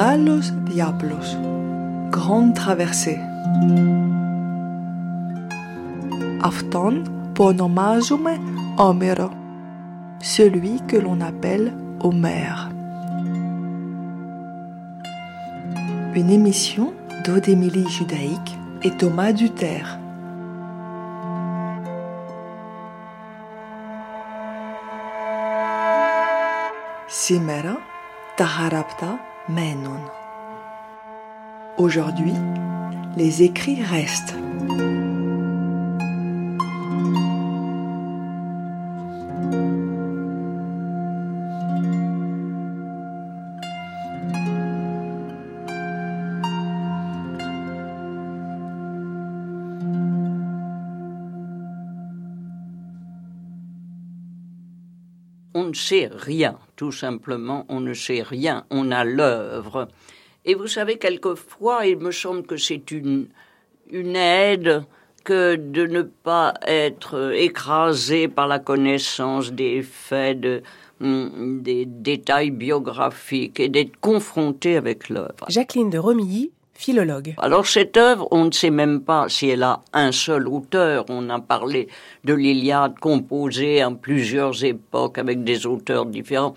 Μεγάλος Diablos, Grande Traversée. Αυτόν που ονομάζουμε Homero, celui que l'on appelle Homère. Une émission d'Odémilie Judaïque et Thomas Duterre. Σήμερα τα χαραπτά Aujourd'hui, les écrits restent. Ne sait rien, tout simplement, on ne sait rien, on a l'œuvre. Et vous savez, quelquefois, il me semble que c'est une, une aide que de ne pas être écrasé par la connaissance des faits, hum, des détails biographiques et d'être confronté avec l'œuvre. Jacqueline de Romilly Alors cette œuvre, on ne sait même pas si elle a un seul auteur. On a parlé de l'Iliade composée en plusieurs époques avec des auteurs différents.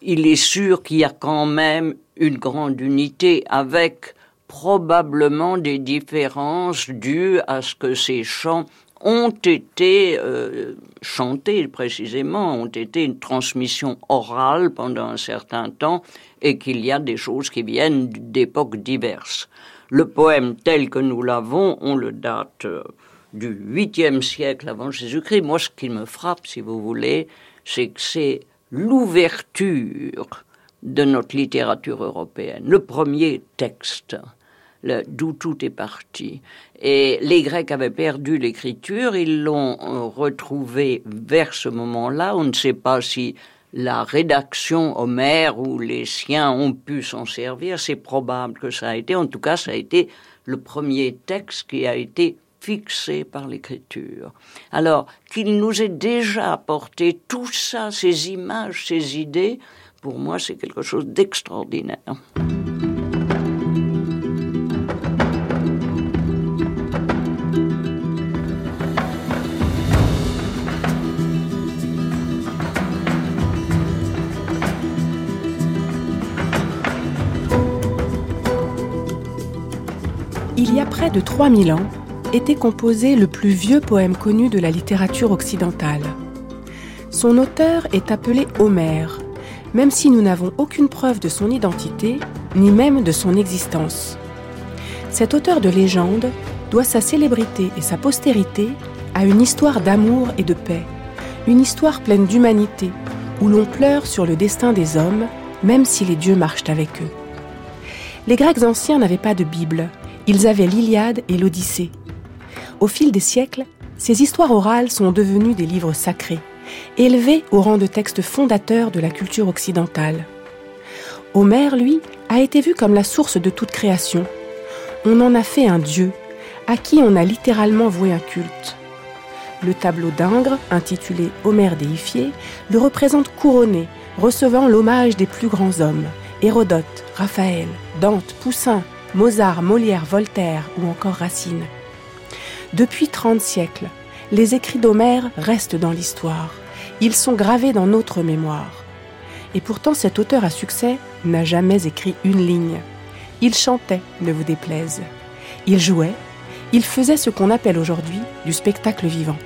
Il est sûr qu'il y a quand même une grande unité avec probablement des différences dues à ce que ces chants ont été euh, chantés précisément, ont été une transmission orale pendant un certain temps et qu'il y a des choses qui viennent d'époques diverses. Le poème tel que nous l'avons, on le date euh, du 8e siècle avant Jésus-Christ. Moi, ce qui me frappe, si vous voulez, c'est que c'est l'ouverture de notre littérature européenne, le premier texte d'où tout est parti. Et les Grecs avaient perdu l'écriture, ils l'ont euh, retrouvé vers ce moment-là. On ne sait pas si la rédaction Homère ou les siens ont pu s'en servir. C'est probable que ça a été. En tout cas, ça a été le premier texte qui a été fixé par l'écriture. Alors, qu'il nous ait déjà apporté tout ça, ces images, ces idées, pour moi, c'est quelque chose d'extraordinaire. Près de 3000 ans, était composé le plus vieux poème connu de la littérature occidentale. Son auteur est appelé Homère, même si nous n'avons aucune preuve de son identité, ni même de son existence. Cet auteur de légende doit sa célébrité et sa postérité à une histoire d'amour et de paix, une histoire pleine d'humanité, où l'on pleure sur le destin des hommes, même si les dieux marchent avec eux. Les Grecs anciens n'avaient pas de Bible, ils avaient l'Iliade et l'Odyssée. Au fil des siècles, ces histoires orales sont devenues des livres sacrés, élevés au rang de textes fondateurs de la culture occidentale. Homère, lui, a été vu comme la source de toute création. On en a fait un dieu, à qui on a littéralement voué un culte. Le tableau d'Ingres, intitulé Homère déifié, le représente couronné, recevant l'hommage des plus grands hommes, Hérodote, Raphaël, Dante, Poussin, Mozart, Molière, Voltaire ou encore Racine. Depuis 30 siècles, les écrits d'Homère restent dans l'histoire. Ils sont gravés dans notre mémoire. Et pourtant, cet auteur à succès n'a jamais écrit une ligne. Il chantait, ne vous déplaise. Il jouait, il faisait ce qu'on appelle aujourd'hui du spectacle vivant.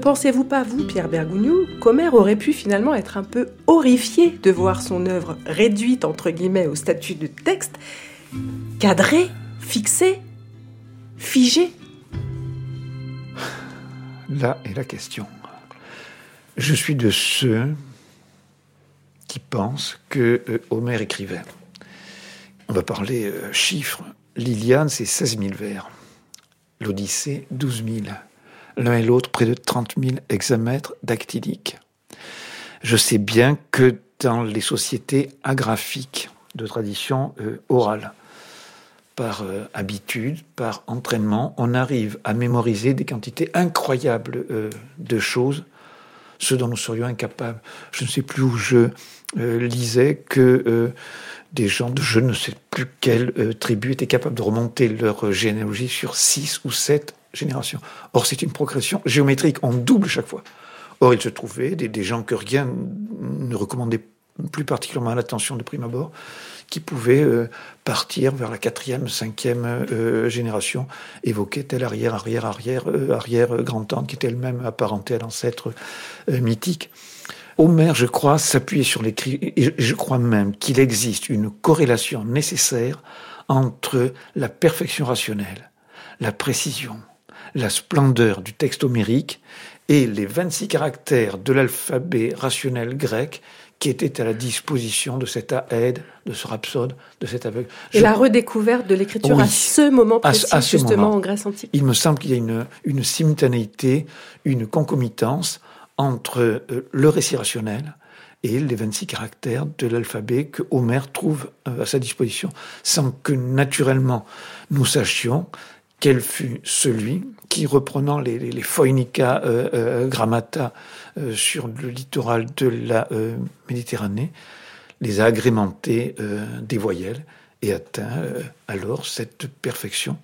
Pensez-vous pas, vous, Pierre Bergougnou, qu'Homère aurait pu finalement être un peu horrifié de voir son œuvre réduite, entre guillemets, au statut de texte, cadré, fixé, figé Là est la question. Je suis de ceux qui pensent que euh, Homère écrivait. On va parler euh, chiffres. L'Iliade, c'est 16 000 vers. L'Odyssée, 12 000 l'un et l'autre près de 30 000 hexamètres dactyliques. Je sais bien que dans les sociétés agraphiques de tradition orale. Par habitude, par entraînement, on arrive à mémoriser des quantités incroyables de choses, ce dont nous serions incapables. Je ne sais plus où je lisais que des gens de je ne sais plus quelle euh, tribu étaient capables de remonter leur généalogie sur six ou sept Or, c'est une progression géométrique, on double chaque fois. Or, il se trouvait des, gens que rien ne recommandait plus particulièrement à l'attention de prime abord, qui pouvaient euh, partir vers la quatrième, cinquième euh, génération, évoquer telle arrière, arrière, arrière, arrière grand-tante qui était elle-même apparentée à l'ancêtre mythique. Homère, je crois, s'appuyer sur l'écrit, et je crois même qu'il existe une corrélation nécessaire entre la perfection rationnelle, la précision, la splendeur du texte homérique et les 26 caractères de l'alphabet rationnel grec qui étaient à la disposition de cet aède, de ce rhapsode, de cet aveugle. Et la redécouverte de l'écriture à ce moment précis, justement, en Grèce antique. Il me semble qu'il y a une, une simultanéité, une concomitance entre euh, le récit rationnel et les 26 caractères de l'alphabet que Homère trouve euh, à sa disposition, sans que naturellement nous sachions quel fut celui qui, reprenant les, les, Phoinica euh, grammata sur le littoral de la Méditerranée, les a agrémentés des voyelles et atteint alors cette perfection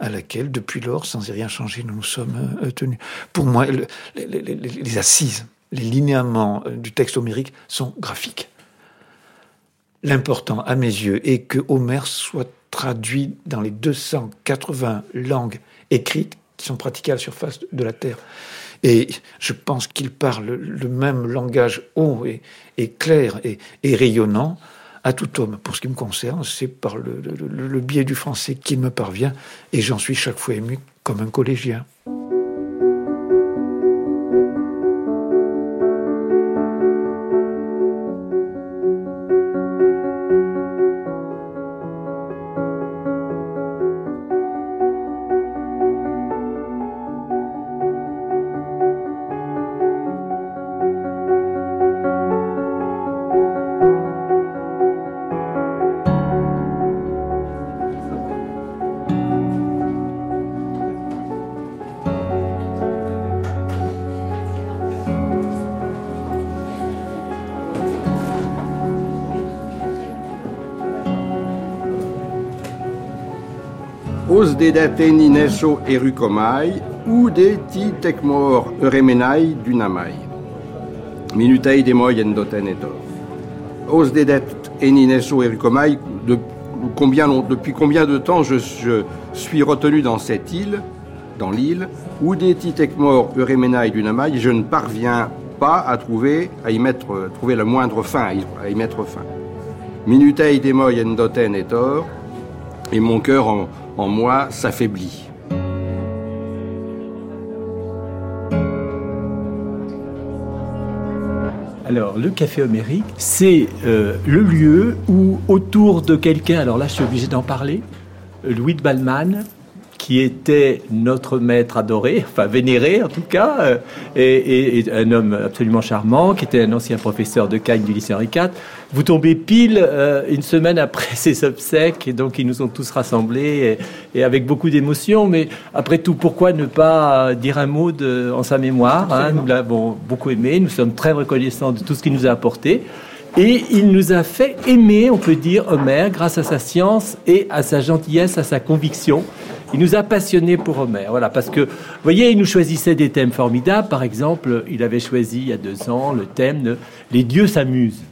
à laquelle, depuis lors, sans y rien changer, nous nous sommes euh, tenus. Pour moi, les, assises, les linéaments euh, du texte homérique sont graphiques. L'important, à mes yeux, est que Homère soit traduit dans les 280 langues écrites qui sont pratiquées à la surface de la Terre. Et je pense qu'il parle le même langage haut et, clair et rayonnant à tout homme. Pour ce qui me concerne, c'est par le, biais du français qu'il me parvient, et j'en suis chaque fois ému comme un collégien. Os dedate nineso erukomai, ou de ti tekmor euremenai dunamai. Minutei de moi endoten etor. Os dedet enineso erukomai, de, combien, depuis combien de temps je, suis retenu dans cette île, dans l'île, ou des tekmor euremenai dunamai, je ne parviens pas à trouver, à y mettre, trouver la moindre fin, à y, mettre fin. Minutei de moi endoten etor, et mon cœur en, moi s'affaiblit. Alors, le café homérique, c'est euh, le lieu où, autour de quelqu'un, alors là, je suis obligé d'en parler, Louis de Balman, qui était notre maître adoré, enfin vénéré en tout cas, euh, et, un homme absolument charmant, qui était un ancien professeur de Cagnes du lycée Henri IV. Vous tombez pile euh, une semaine après ses obsèques, et donc ils nous ont tous rassemblés, et, avec beaucoup d'émotion. Mais après tout, pourquoi ne pas dire un mot de, en sa mémoire hein? Nous l'avons beaucoup aimé, nous sommes très reconnaissants de tout ce qu'il nous a apporté. Et il nous a fait aimer, on peut dire, Homère, grâce à sa science et à sa gentillesse, à sa conviction. Il nous a passionnés pour Homère. Voilà, parce que, vous voyez, il nous choisissait des thèmes formidables. Par exemple, il avait choisi il y a deux ans le thème Les dieux s'amusent.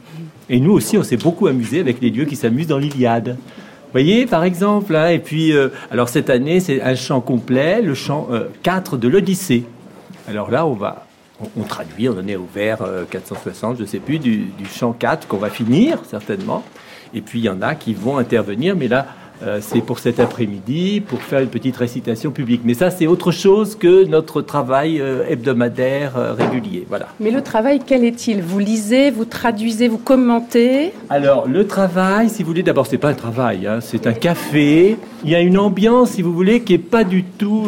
Et nous aussi, on s'est beaucoup amusé avec les dieux qui s'amusent dans l'Iliade. Vous voyez, par exemple, hein, et puis, euh, alors cette année, c'est un chant complet, le chant 4 euh, de l'Odyssée. Alors là, on va, on, traduit, on en est au vers 460, je ne sais plus, du, du chant 4 qu'on va finir, certainement. Et puis, il y en a qui vont intervenir, mais là, euh, c'est pour cet après-midi, pour faire une petite récitation publique. Mais ça, c'est autre chose que notre travail euh, hebdomadaire euh, régulier. Voilà. Mais le travail, quel est-il? Vous lisez, vous traduisez, vous commentez? Alors, le travail, si vous voulez, d'abord, c'est pas un travail, hein, c'est un café. Il y a une ambiance, si vous voulez, qui est pas du tout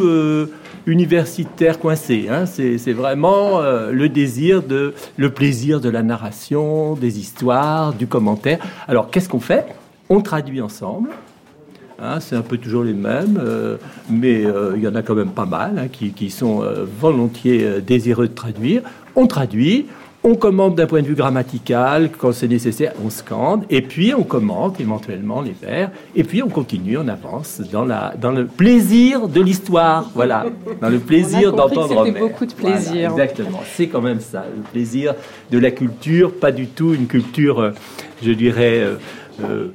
universitaire coincé. Hein. C'est vraiment le désir de, le plaisir de la narration, des histoires, du commentaire. Alors, qu'est-ce qu'on fait? On traduit ensemble. Hein, c'est un peu toujours les mêmes, euh, mais euh, il y en a quand même pas mal hein, qui, qui, sont euh, volontiers désireux de traduire. On traduit, on commente d'un point de vue grammatical, quand c'est nécessaire, on scande, et puis on commente éventuellement les vers, et puis on continue, on avance dans, la, dans le plaisir de l'histoire, voilà, dans le plaisir d'entendre C'était beaucoup de plaisir. exactement, c'est quand même ça, le plaisir de la culture, pas du tout une culture, je dirais... Euh,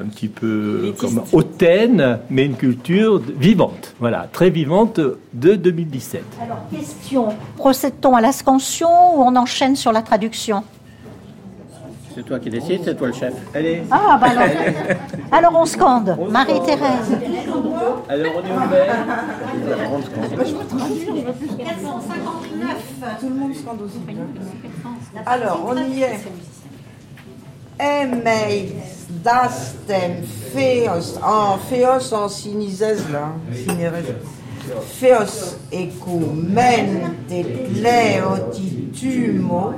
un petit peu comme hautaine, mais une culture vivante, voilà, très vivante de 2017. Alors, question, procède-t-on à la scansion ou on enchaîne sur la traduction? C'est toi qui décides, c'est toi le chef. Allez. Ah, bah alors, alors on scande. Marie-Thérèse. Alors on est ouvert. Tout le monde scande aussi. Alors, on y est. Dastem feos, en feos en sinizez là, sinirez. Feos ecumentes leotitumo,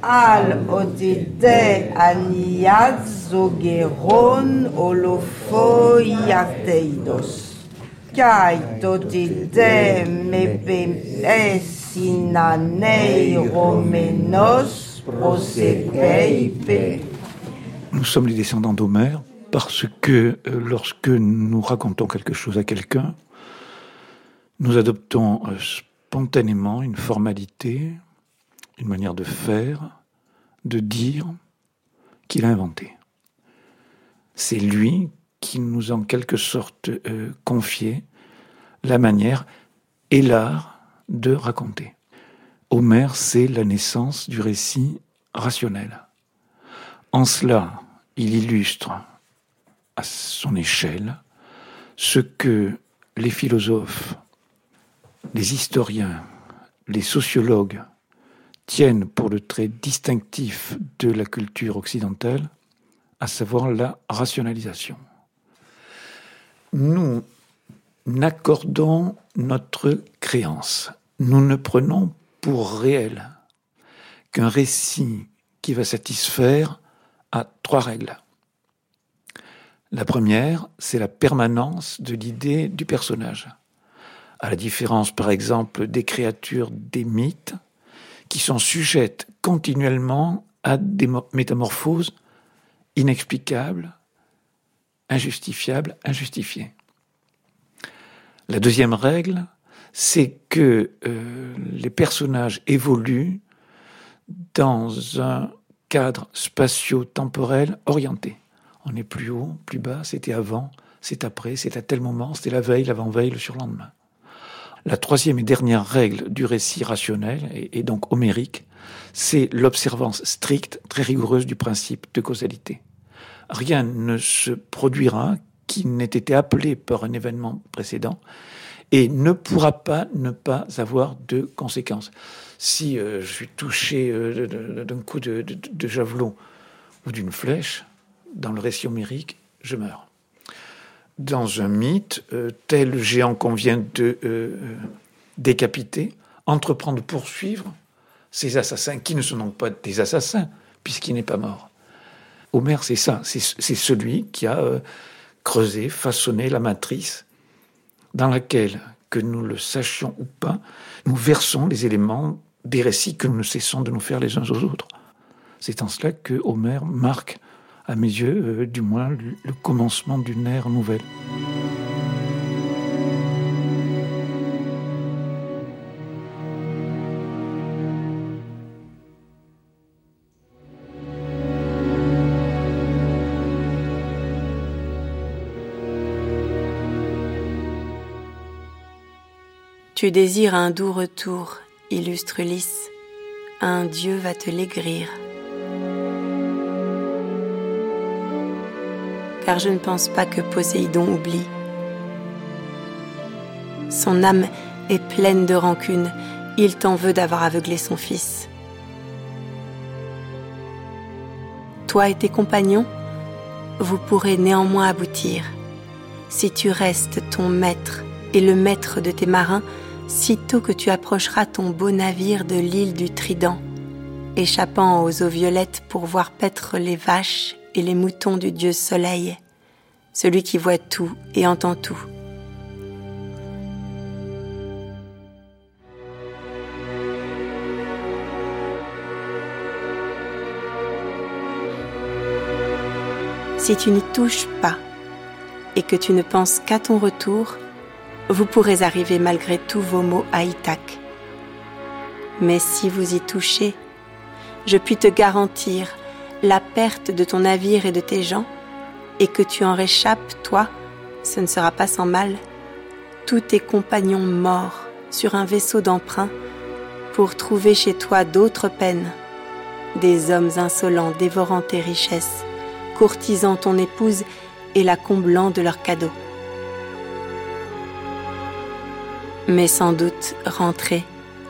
al odede aniad zogeron holofoiateidos. Kai totide mepe esinanei romenos prosepeipe. Nous sommes les descendants d'Homère parce que euh, lorsque nous racontons quelque chose à quelqu'un, nous adoptons euh, spontanément une formalité, une manière de faire, de dire qu'il a inventé. C'est lui qui nous en quelque sorte euh, confié la manière et l'art de raconter. Homère, c'est la naissance du récit rationnel. En cela, il illustre à son échelle ce que les philosophes, les historiens, les sociologues tiennent pour le trait distinctif de la culture occidentale, à savoir la rationalisation. Nous n'accordons notre créance, nous ne prenons pour réel qu'un récit qui va satisfaire à trois règles. La première, c'est la permanence de l'idée du personnage. À la différence, par exemple, des créatures des mythes, qui sont sujettes continuellement à des métamorphoses inexplicables, injustifiables, injustifiées. La deuxième règle, c'est que euh, les personnages évoluent dans un cadre spatio-temporel orienté. On est plus haut, plus bas, c'était avant, c'est après, c'est à tel moment, c'était la veille, l'avant-veille, le surlendemain. La troisième et dernière règle du récit rationnel, et, donc homérique, c'est l'observance stricte, très rigoureuse du principe de causalité. Rien ne se produira qui n'ait été appelé par un événement précédent et ne pourra pas ne pas avoir de conséquences si euh, je suis touché euh, d'un coup de, javelot ou d'une flèche, dans le récit homérique, je meurs. Dans un mythe, euh, tel géant qu'on vient de décapiter entreprend de poursuivre ces assassins, qui ne sont donc pas des assassins, puisqu'il n'est pas mort. Homère, c'est ça, c'est celui qui a creusé, façonné la matrice dans laquelle, que nous le sachions ou pas, nous versons les éléments des récits que nous cessons de nous faire les uns aux autres. C'est en cela que Homère marque, à mes yeux, euh, du moins, le commencement d'une ère nouvelle. Tu désires un doux retour illustre lys, un dieu va te l'aigrir. Car je ne pense pas que Poséidon oublie. Son âme est pleine de rancune, il t'en veut d'avoir aveuglé son fils. Toi et tes compagnons, vous pourrez néanmoins aboutir. Si tu restes ton maître et le maître de tes marins, sitôt que tu approcheras ton beau navire de l'île du Trident, échappant aux eaux violettes pour voir paître les vaches et les moutons du dieu Soleil, celui qui voit tout et entend tout. Si tu n'y touches pas et que tu ne penses qu'à ton retour, vous pourrez arriver malgré tous vos maux à Ithac. Mais si vous y touchez, je puis te garantir la perte de ton navire et de tes gens, et que tu en réchappes, toi, ce ne sera pas sans mal, tous tes compagnons morts sur un vaisseau d'emprunt, pour trouver chez toi d'autres peines, des hommes insolents dévorant tes richesses, courtisant ton épouse et la comblant de leurs cadeaux. Mais sans doute, rentré,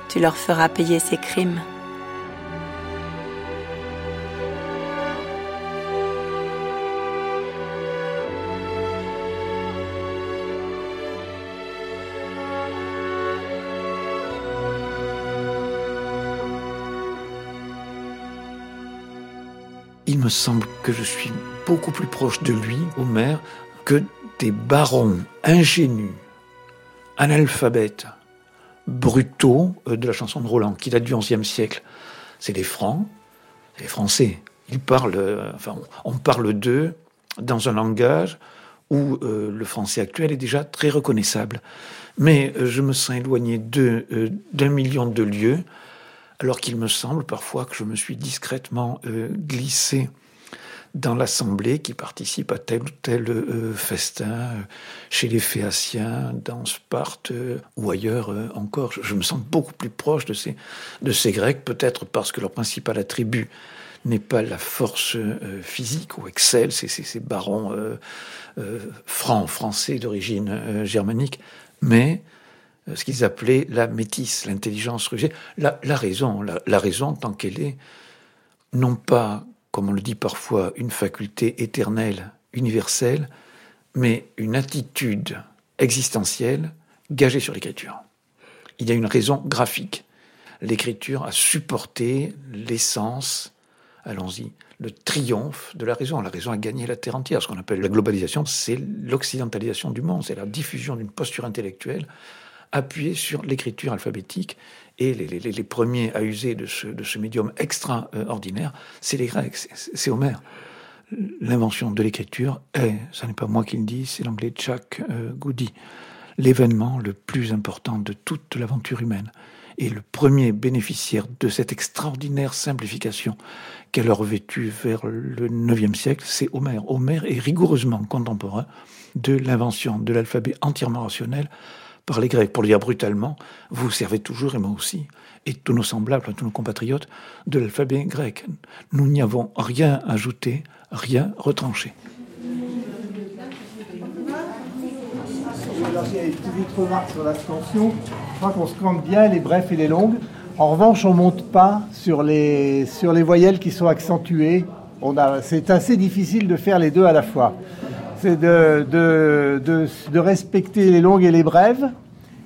tu leur feras payer ces crimes. Il me semble que je suis beaucoup plus proche de lui, Homère, que des barons ingénus, analphabètes, brutaux euh, de la chanson de Roland, qui date du XIe siècle. C'est des Francs, les Français. Ils parlent, euh, on parle d'eux dans un langage où euh, le français actuel est déjà très reconnaissable. Mais je me sens éloigné d'un million de lieues, alors qu'il me semble parfois que je me suis discrètement glissé dans l'Assemblée qui participe à tel ou tel euh, festin euh, chez les Phéaciens, dans Sparte euh, ou ailleurs encore. Je, me sens beaucoup plus proche de ces, Grecs, peut-être parce que leur principal attribut n'est pas la force physique ou excelle, ces barons francs, français d'origine germanique, mais ce qu'ils appelaient la métisse, l'intelligence rugée, la, raison, la raison tant qu'elle est non pas comme on le dit parfois, une faculté éternelle, universelle, mais une attitude existentielle gagée sur l'écriture. Il y a une raison graphique. L'écriture a supporté l'essence, allons-y, le triomphe de la raison. La raison a gagné la terre entière. Ce qu'on appelle la globalisation, c'est l'occidentalisation du monde, c'est la diffusion d'une posture intellectuelle appuyée sur l'écriture alphabétique et les, premiers à user de ce, médium extraordinaire, c'est les Grecs, c'est Homère. L'invention de l'écriture est, ce n'est pas moi qui le dis, c'est l'anglais Chuck euh, Goody, l'événement le plus important de toute l'aventure humaine. Et le premier bénéficiaire de cette extraordinaire simplification qu'elle a revêtue vers le IXe siècle, c'est Homère. Homère est rigoureusement contemporain de l'invention de l'alphabet entièrement rationnel par les Grecs. Pour le dire brutalement, vous servez toujours, et moi aussi, et tous nos semblables, tous nos compatriotes, de l'alphabet grec. Nous n'y avons rien ajouté, rien retranché. J'ai une petite remarque sur la scansion. Je crois qu'on scande bien les brefs et les longues. En revanche, on ne monte pas sur les, sur les voyelles qui sont accentuées. C'est assez difficile de faire les deux à la fois c'est de, de, respecter les longues et les brèves,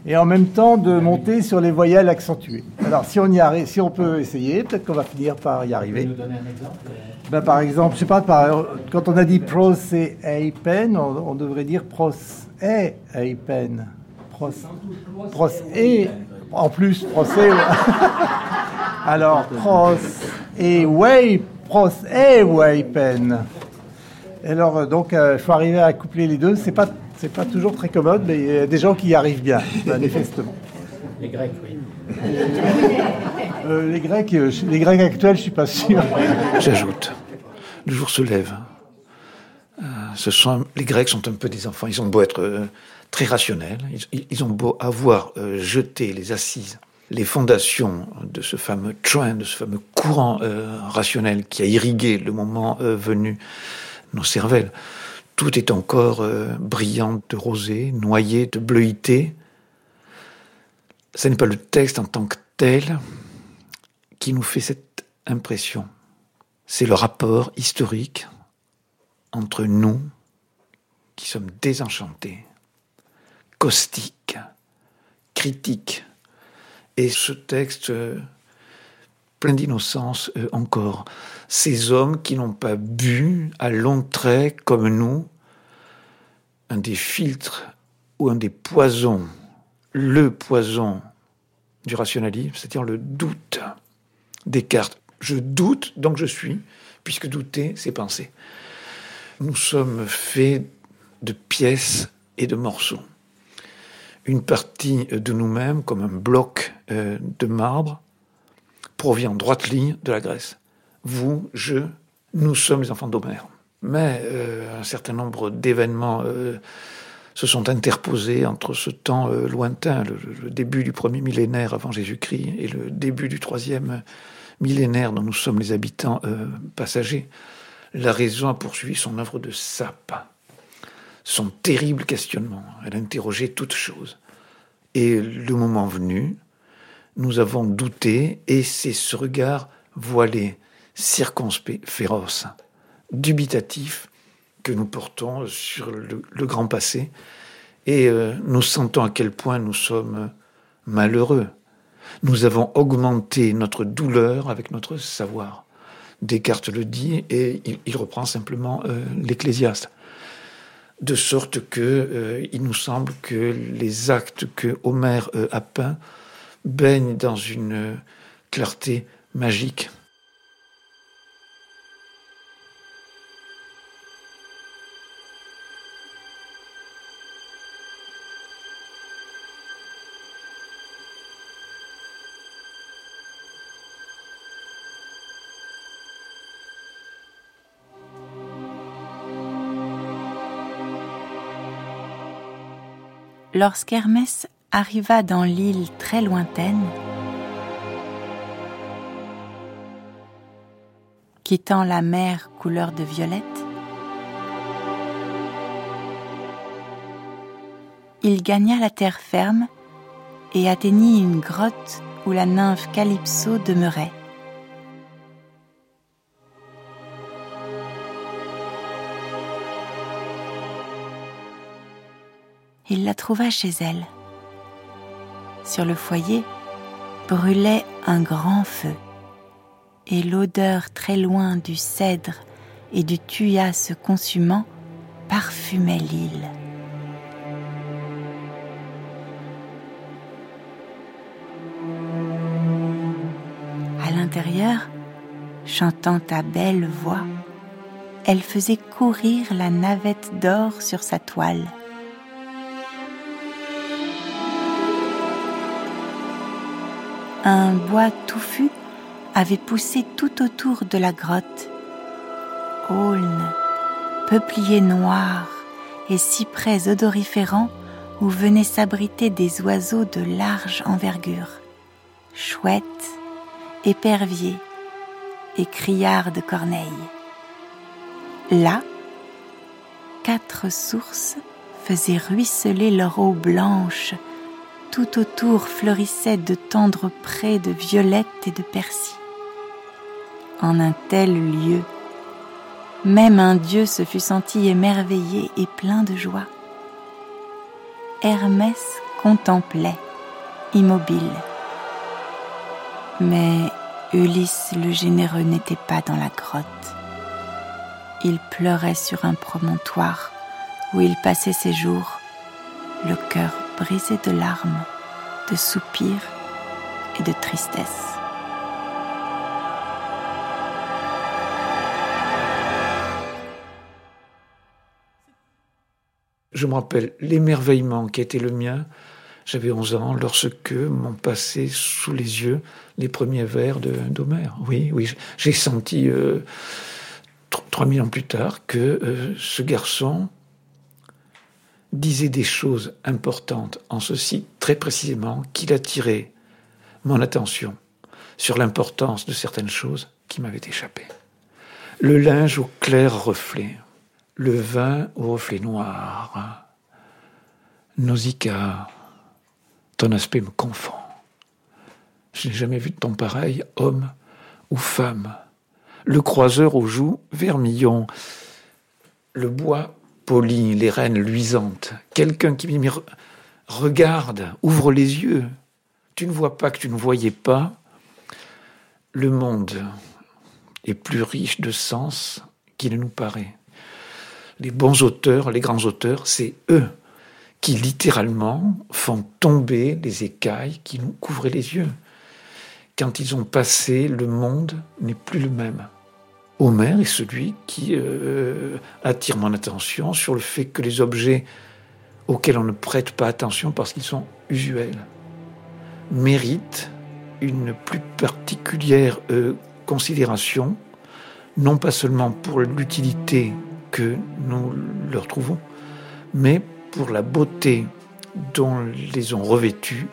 et en même temps de monter sur les voyelles accentuées. Alors, si on y arrive, si on peut essayer, peut-être qu'on va finir par y arriver. Nous donner un exemple ben, par exemple, je sais pas, quand on a dit pros et pen, on, on, devrait dire pros et pen. Pros, pros et en plus procès. Alors pros et way, pros et way pen. Alors, euh, donc, il euh, faut arriver à coupler les deux. C'est pas, c'est pas toujours très commode, mais il y a des gens qui y arrivent bien, manifestement. Les Grecs, oui. Euh, les Grecs, les Grecs actuels, je suis pas sûr. J'ajoute, le jour se lève. ce sont, les Grecs sont un peu des enfants. Ils ont beau être très rationnels, ils, ont beau avoir jeté les assises les fondations de ce fameux train, de ce fameux courant rationnel qui a irrigué le moment venu nos cervelles. Tout est encore euh, brillant de rosée, noyé de bleuité. Ce n'est pas le texte en tant que tel qui nous fait cette impression. C'est le rapport historique entre nous, qui sommes désenchantés, caustiques, critiques, et ce texte euh, plein d'innocence euh, encore. Ces hommes qui n'ont pas bu à longs traits comme nous un des filtres ou un des poisons, le poison du rationalisme, c'est-à-dire le doute. Descartes, je doute, donc je suis, puisque douter, c'est penser. Nous sommes faits de pièces et de morceaux. Une partie de nous-mêmes, comme un bloc euh, de marbre, provient en droite ligne de la Grèce. Vous, je, nous sommes les enfants d'Homère. Mais euh, un certain nombre d'événements euh, se sont interposés entre ce temps lointain, le, début du premier millénaire avant Jésus-Christ, et le début du troisième millénaire dont nous sommes les habitants passagers. La raison a poursuivi son œuvre de sape son terrible questionnement. Elle a interrogé toutes choses. Et le moment venu, nous avons douté, et c'est ce regard voilé, circonspect, féroce, dubitatif, que nous portons sur le, grand passé, et euh, nous sentons à quel point nous sommes malheureux. Nous avons augmenté notre douleur avec notre savoir. Descartes le dit, et il, reprend simplement euh, l'Ecclésiaste de sorte que euh, il nous semble que les actes que Homère a peints baignent dans une clarté magique. lorsqu'Hermès arriva dans l'île très lointaine, quittant la mer couleur de violette, il gagna la terre ferme et atteignit une grotte où la nymphe Calypso demeurait. Il la trouva chez elle. Sur le foyer brûlait un grand feu, et l'odeur très loin du cèdre et du thuya se consumant parfumait l'île. À l'intérieur, chantant à belle voix, elle faisait courir la navette d'or sur sa toile. Un bois touffu avait poussé tout autour de la grotte. Aulnes, peupliers noirs et cyprès odoriférants où venaient s'abriter des oiseaux de large envergure, chouettes, éperviers et criards de corneilles. Là, quatre sources faisaient ruisseler leur eau blanche tout autour fleurissaient de tendres prés de violettes et de persil. En un tel lieu, même un dieu se fût senti émerveillé et plein de joie. Hermès contemplait, immobile. Mais Ulysse le généreux n'était pas dans la grotte. Il pleurait sur un promontoire où il passait ses jours, le cœur brisé de larmes, de soupirs et de tristesse. Je me rappelle l'émerveillement qui était le mien. J'avais 11 ans lorsque m'ont passé sous les yeux les premiers vers d'Homère. Oui, oui, j'ai senti euh, 3000 ans plus tard que euh, ce garçon disait des choses importantes en ceci très précisément qu'il attirait mon attention sur l'importance de certaines choses qui m'avaient échappé. Le linge au clair reflet, le vin au reflet noir. Nausicaa, ton aspect me confond. Je n'ai jamais vu de ton pareil, homme ou femme. Le croiseur aux joues vermillon, le bois les rênes luisantes, quelqu'un qui me regarde, ouvre les yeux. Tu ne vois pas que tu ne voyais pas. le monde est plus riche de sens qu'il ne nous paraît. Les bons auteurs, les grands auteurs, c'est eux qui littéralement font tomber les écailles qui nous couvraient les yeux. Quand ils ont passé, le monde n'est plus le même. Homère est celui qui euh, attire mon attention sur le fait que les objets auxquels on ne prête pas attention parce qu'ils sont usuels méritent une plus particulière euh, considération, non pas seulement pour l'utilité que nous leur trouvons, mais pour la beauté dont les ont revêtus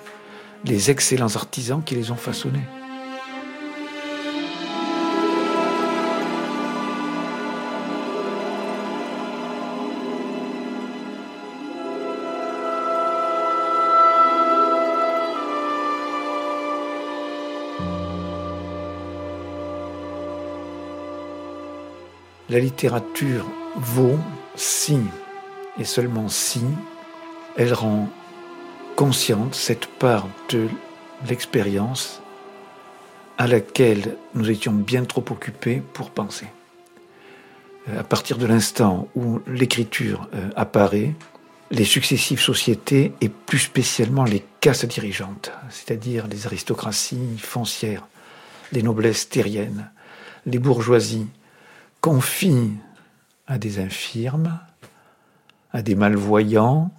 les excellents artisans qui les ont façonnés. La littérature vaut si, et seulement si, elle rend consciente cette part de l'expérience à laquelle nous étions bien trop occupés pour penser. À partir de l'instant où l'écriture euh, apparaît, les successives sociétés, et plus spécialement les castes dirigeantes, c'est-à-dire les aristocraties foncières, les noblesses terriennes, les bourgeoisies, confie à des infirmes, à des malvoyants,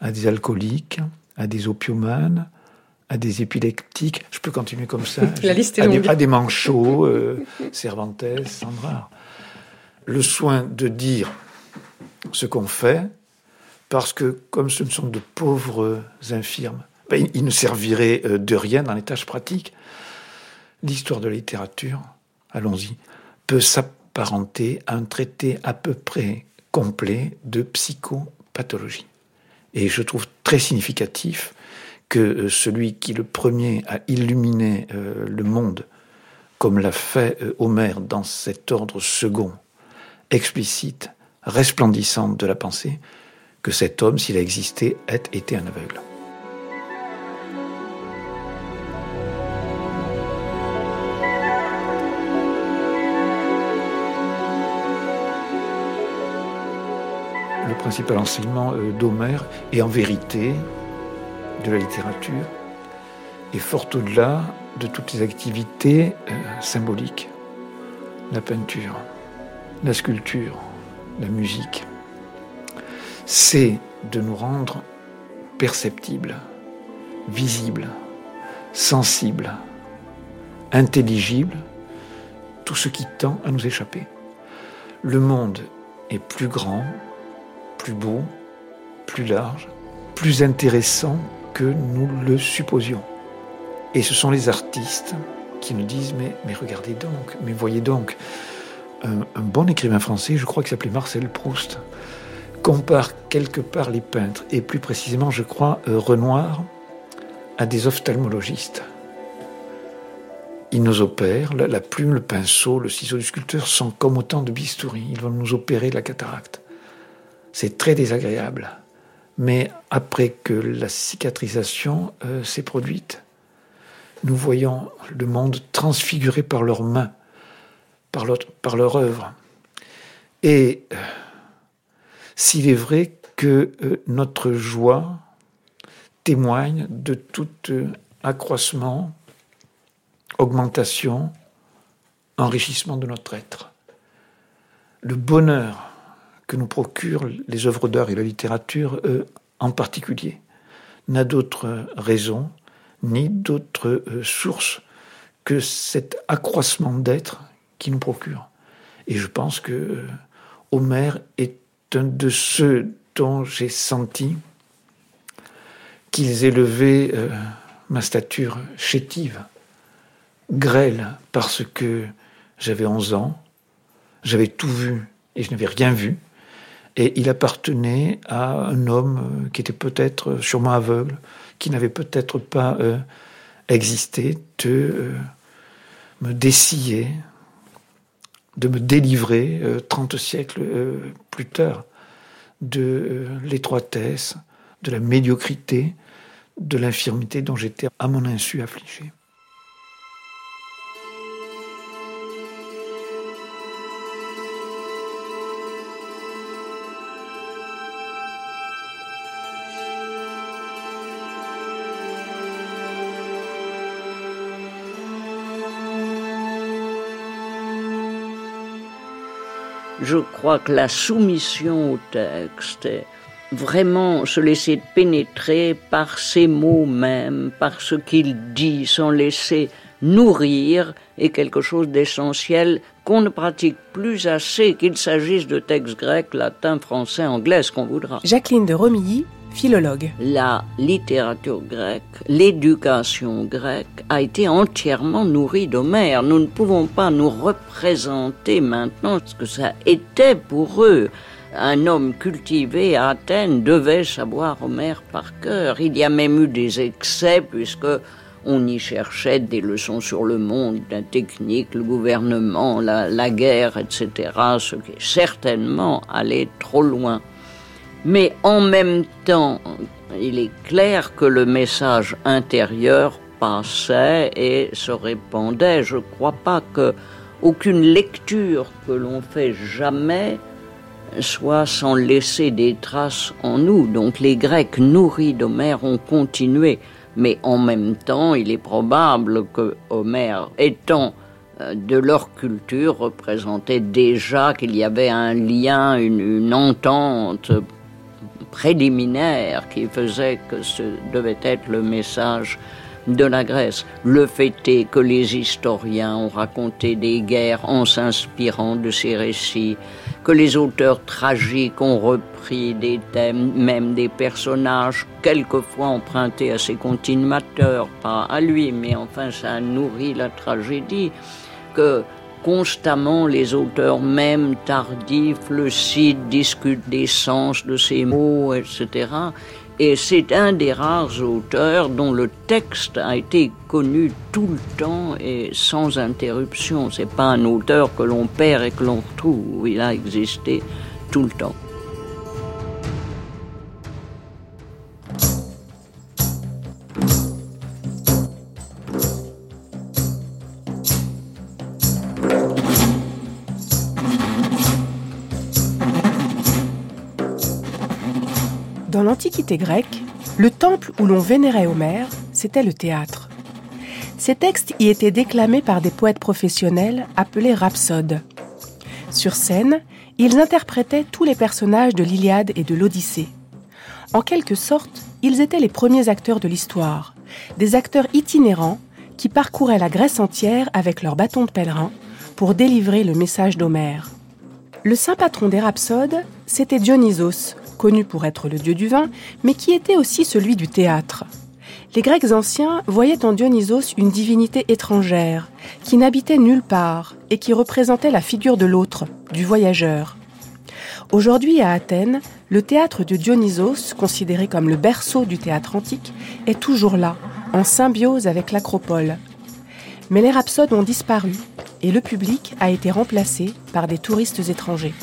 à des alcooliques, à des opiomanes, à des épileptiques. Je peux continuer comme ça. La liste est à. Des, à des manchots, euh, Cervantes, Sandra. Le soin de dire ce qu'on fait, parce que comme ce ne sont de pauvres infirmes, ben, ils ne serviraient euh, de rien dans les tâches pratiques. L'histoire de la littérature, allons-y, peut s'appeler parenté à un traité à peu près complet de psychopathologie. Et je trouve très significatif que euh, celui qui le premier a illuminé euh, le monde, comme l'a fait euh, Homère dans cet ordre second, explicite, resplendissant de la pensée, que cet homme, s'il a existé, ait été un aveugle. Principal enseignement euh, d'Homère est en vérité de la littérature et fort au-delà de toutes les activités euh, symboliques. La peinture, la sculpture, la musique. C'est de nous rendre perceptibles, visibles, sensibles, intelligibles, tout ce qui tend à nous échapper. Le monde est plus grand, plus beau, plus large, plus intéressant que nous le supposions. Et ce sont les artistes qui nous disent mais, regardez donc, mais voyez donc. Un, bon écrivain français, je crois qu'il s'appelait Marcel Proust, compare quelque part les peintres, et plus précisément, je crois, euh, Renoir, à des ophtalmologistes. Ils nous opèrent, la, la plume, le pinceau, le ciseau du sculpteur sont comme autant de bistouris. Ils vont nous opérer la cataracte. C'est très désagréable. Mais après que la cicatrisation euh, s'est produite, nous voyons le monde transfiguré par leurs mains, par leur, œuvre. Et euh, s'il est vrai que euh, notre joie témoigne de tout accroissement, augmentation, enrichissement de notre être, le bonheur que nous procurent les œuvres d'art et la littérature euh, en particulier n'a d'autre raison ni d'autre euh, source que cet accroissement d'être qui nous procure. Et je pense que euh, Homère est un de ceux dont j'ai senti qu'ils élevaient euh, ma stature chétive, grêle, parce que j'avais 11 ans, j'avais tout vu et je n'avais rien vu, et il appartenait à un homme qui était peut-être sûrement aveugle, qui n'avait peut-être pas euh, existé, de euh, me dessiller, de me délivrer euh, 30 siècles euh, plus tard de euh, l'étroitesse, de la médiocrité, de l'infirmité dont j'étais à mon insu affligé. Je crois que la soumission au texte, vraiment se laisser pénétrer par ses mots mêmes, par ce qu'il dit, sans laisser nourrir, est quelque chose d'essentiel qu'on ne pratique plus assez, qu'il s'agisse de textes grecs, latins, français, anglais, ce qu'on voudra. Jacqueline de Romilly, La littérature grecque, l'éducation grecque a été entièrement nourrie d'Homère. Nous ne pouvons pas nous représenter maintenant ce que ça était pour eux. Un homme cultivé à Athènes devait savoir Homère par cœur. Il y a même eu des excès puisque on y cherchait des leçons sur le monde, la technique, le gouvernement, la, la guerre, etc. Ce qui est certainement allé trop loin. Mais en même temps, il est clair que le message intérieur passait et se répandait. Je ne crois pas que aucune lecture que l'on fait jamais soit sans laisser des traces en nous. Donc les Grecs nourris d'Homère ont continué. Mais en même temps, il est probable que Homère, étant euh, de leur culture, représentait déjà qu'il y avait un lien, une, une entente préliminaire qui faisait que ce devait être le message de la Grèce. Le fait est que les historiens ont raconté des guerres en s'inspirant de ces récits, que les auteurs tragiques ont repris des thèmes, même des personnages, quelquefois empruntés à ses continuateurs, pas à lui, mais enfin ça a nourri la tragédie, que constamment les auteurs même tardifs le citent, discutent des sens de ces mots, etc. Et c'est un des rares auteurs dont le texte a été connu tout le temps et sans interruption. C'est pas un auteur que l'on perd et que l'on retrouve. Il a existé tout le temps. l'Antiquité grecque, le temple où l'on vénérait Homère, c'était le théâtre. Ces textes y étaient déclamés par des poètes professionnels appelés rhapsodes. Sur scène, ils interprétaient tous les personnages de l'Iliade et de l'Odyssée. En quelque sorte, ils étaient les premiers acteurs de l'histoire, des acteurs itinérants qui parcouraient la Grèce entière avec leurs bâtons de pèlerin pour délivrer le message d'Homère. Le saint patron des rhapsodes, c'était Dionysos, connu pour être le dieu du vin, mais qui était aussi celui du théâtre. Les Grecs anciens voyaient en Dionysos une divinité étrangère, qui n'habitait nulle part et qui représentait la figure de l'autre, du voyageur. Aujourd'hui à Athènes, le théâtre de Dionysos, considéré comme le berceau du théâtre antique, est toujours là, en symbiose avec l'acropole. Mais les rhapsodes ont disparu et le public a été remplacé par des touristes étrangers.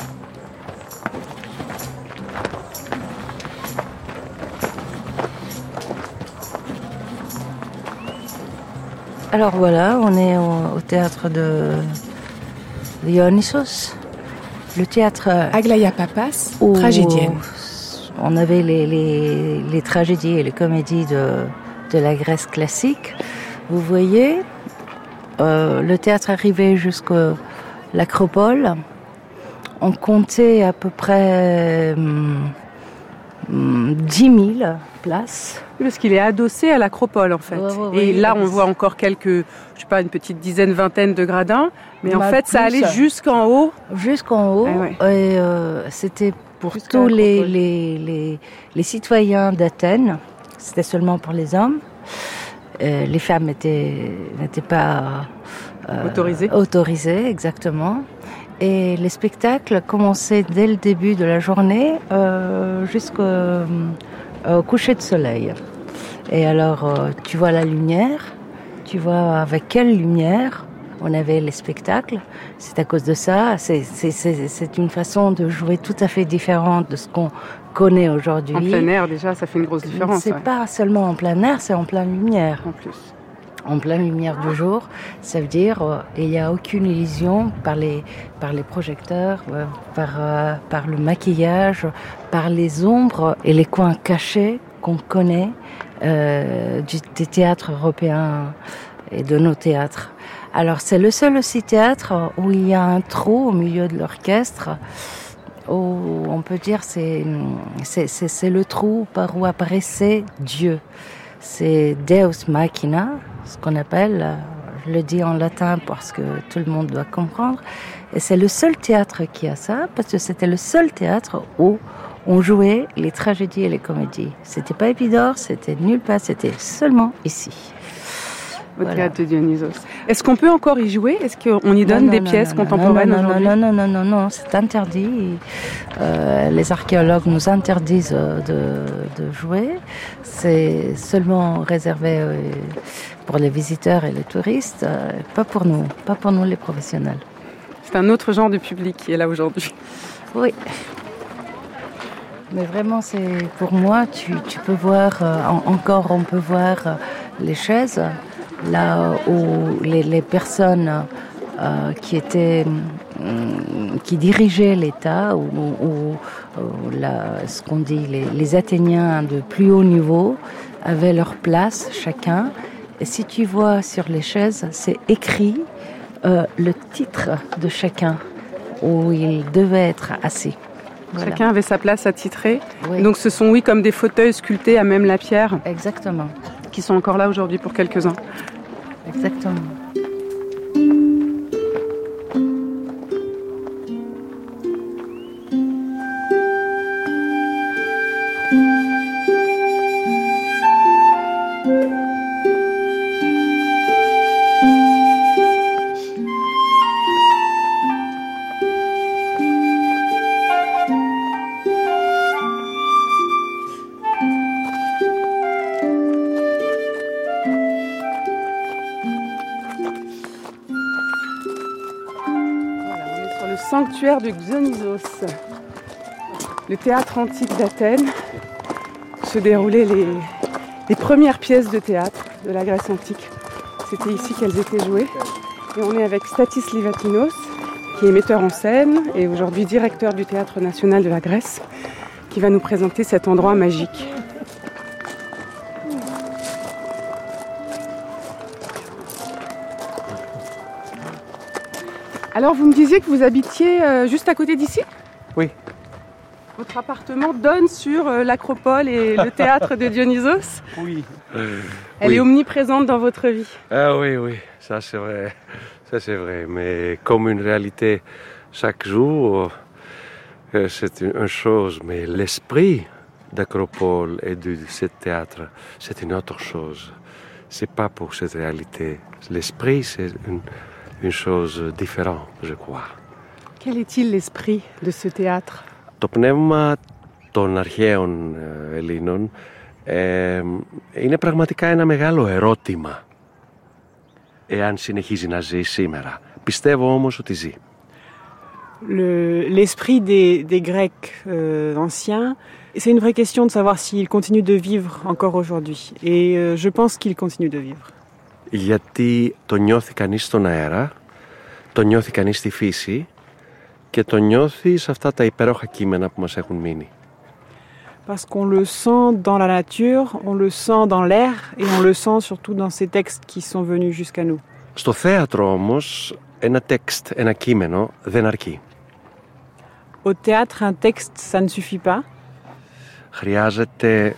Alors voilà, on est au, au théâtre de Dionysos, le théâtre Aglaya Papas, où tragédienne. On avait les, les, les tragédies et les comédies de, de la Grèce classique. Vous voyez, euh, le théâtre arrivait jusqu'à l'acropole. On comptait à peu près hum, hum, 10 000 places. Parce qu'il est adossé à l'acropole en fait. Ouais, ouais, et là, on voit encore quelques, je sais pas, une petite dizaine, vingtaine de gradins. Mais en fait, ça allait jusqu'en haut. Jusqu'en haut. Ah. Et euh, c'était pour tous les, les, les, les citoyens d'Athènes. C'était seulement pour les hommes. Euh, les femmes étaient- n'étaient pas euh, Autorisées. autorisées, exactement. Et les spectacles commençaient dès le début de la journée euh, jusqu'au euh, coucher de soleil. Et alors, euh, tu vois la lumière, tu vois avec quelle lumière on avait les spectacles. C'est à cause de ça. C'est une façon de jouer tout à fait différente de ce qu'on connaît aujourd'hui. En plein air, déjà, ça fait une grosse différence. C'est ouais. pas seulement en plein air, c'est en pleine lumière. En plus. En pleine lumière du jour, ça veut dire euh, il n'y a aucune illusion par les par les projecteurs, euh, par euh, par le maquillage, par les ombres et les coins cachés qu'on connaît euh, du, des théâtres européens et de nos théâtres. Alors c'est le seul aussi théâtre où il y a un trou au milieu de l'orchestre où on peut dire c'est c'est le trou par où apparaissait Dieu. C'est Deus machina, ce qu'on appelle. Je le dis en latin parce que tout le monde doit comprendre. Et c'est le seul théâtre qui a ça parce que c'était le seul théâtre où on jouait les tragédies et les comédies. C'était pas Épidore, c'était nulle part, c'était seulement ici au théâtre de Dionysos. Est-ce qu'on peut encore y jouer? Est-ce qu'on y donne des pièces contemporaines aujourd'hui? Non, non, non, non, non, c'est interdit. Euh, les archéologues nous interdisent euh, de, jouer. C'est seulement réservé euh, pour les visiteurs et les touristes, pas pour nous, pas pour nous les professionnels. C'est un autre genre de public qui est là aujourd'hui. Oui. Mais vraiment, c'est pour moi, tu, tu peux voir, encore on peut voir les chaises là où les, personnes euh, qui étaient mm, qui dirigeaient l'État ou, ce qu'on dit les, Athéniens de plus haut niveau avaient leur place chacun. Et si tu vois sur les chaises, c'est écrit euh, le titre de chacun où il devait être assis. Chacun avait sa place à titrer. Donc ce sont, oui, comme des fauteuils sculptés à même la pierre. Exactement qui sont encore là aujourd'hui pour quelques-uns. Exactement. De Dionysos. Le théâtre antique d'Athènes se déroulaient les, les premières pièces de théâtre de la Grèce antique. C'était ici qu'elles étaient jouées. Et on est avec Statis Livatinos, qui est metteur en scène et aujourd'hui directeur du Théâtre national de la Grèce, qui va nous présenter cet endroit magique. Alors, vous me disiez que vous habitiez euh, juste à côté d'ici? Oui. Votre appartement donne sur euh, l'acropole et le théâtre de Dionysos? Oui. Elle est omniprésente dans votre vie Ah oui, oui, ça c'est vrai. Ça c'est vrai. Mais comme une réalité chaque jour, euh, c'est une chose. Mais l'esprit d'acropole et de ce théâtre, c'est une autre chose. C'est pas pour cette réalité. L'esprit, c'est une une chose différente, je crois. Quel est-il l'esprit de ce théâtre Το πνεύμα των αρχαίων Ελλήνων ε, είναι πραγματικά ένα μεγάλο ερώτημα εάν συνεχίζει να ζει σήμερα. Πιστεύω όμως ότι ζει. L'esprit des, des, Grecs euh, anciens, c'est une vraie question de savoir s'il continue de vivre encore aujourd'hui. Et euh, je pense qu'il continue de vivre. Γιατί το νιώθει κανείς στον αέρα, το νιώθει κανείς στη φύση και το νιώθει σε αυτά τα υπέροχα κείμενα που μας έχουν μείνει. Parce qu'on le sent dans la nature, on le sent dans l'air et on le sent surtout dans ces textes qui sont venus jusqu'à nous. Στο θέατρο όμως ένα τέξτ, ένα κείμενο δεν αρκεί. Au théâtre, un texte, ça ne suffit pas. Χρειάζεται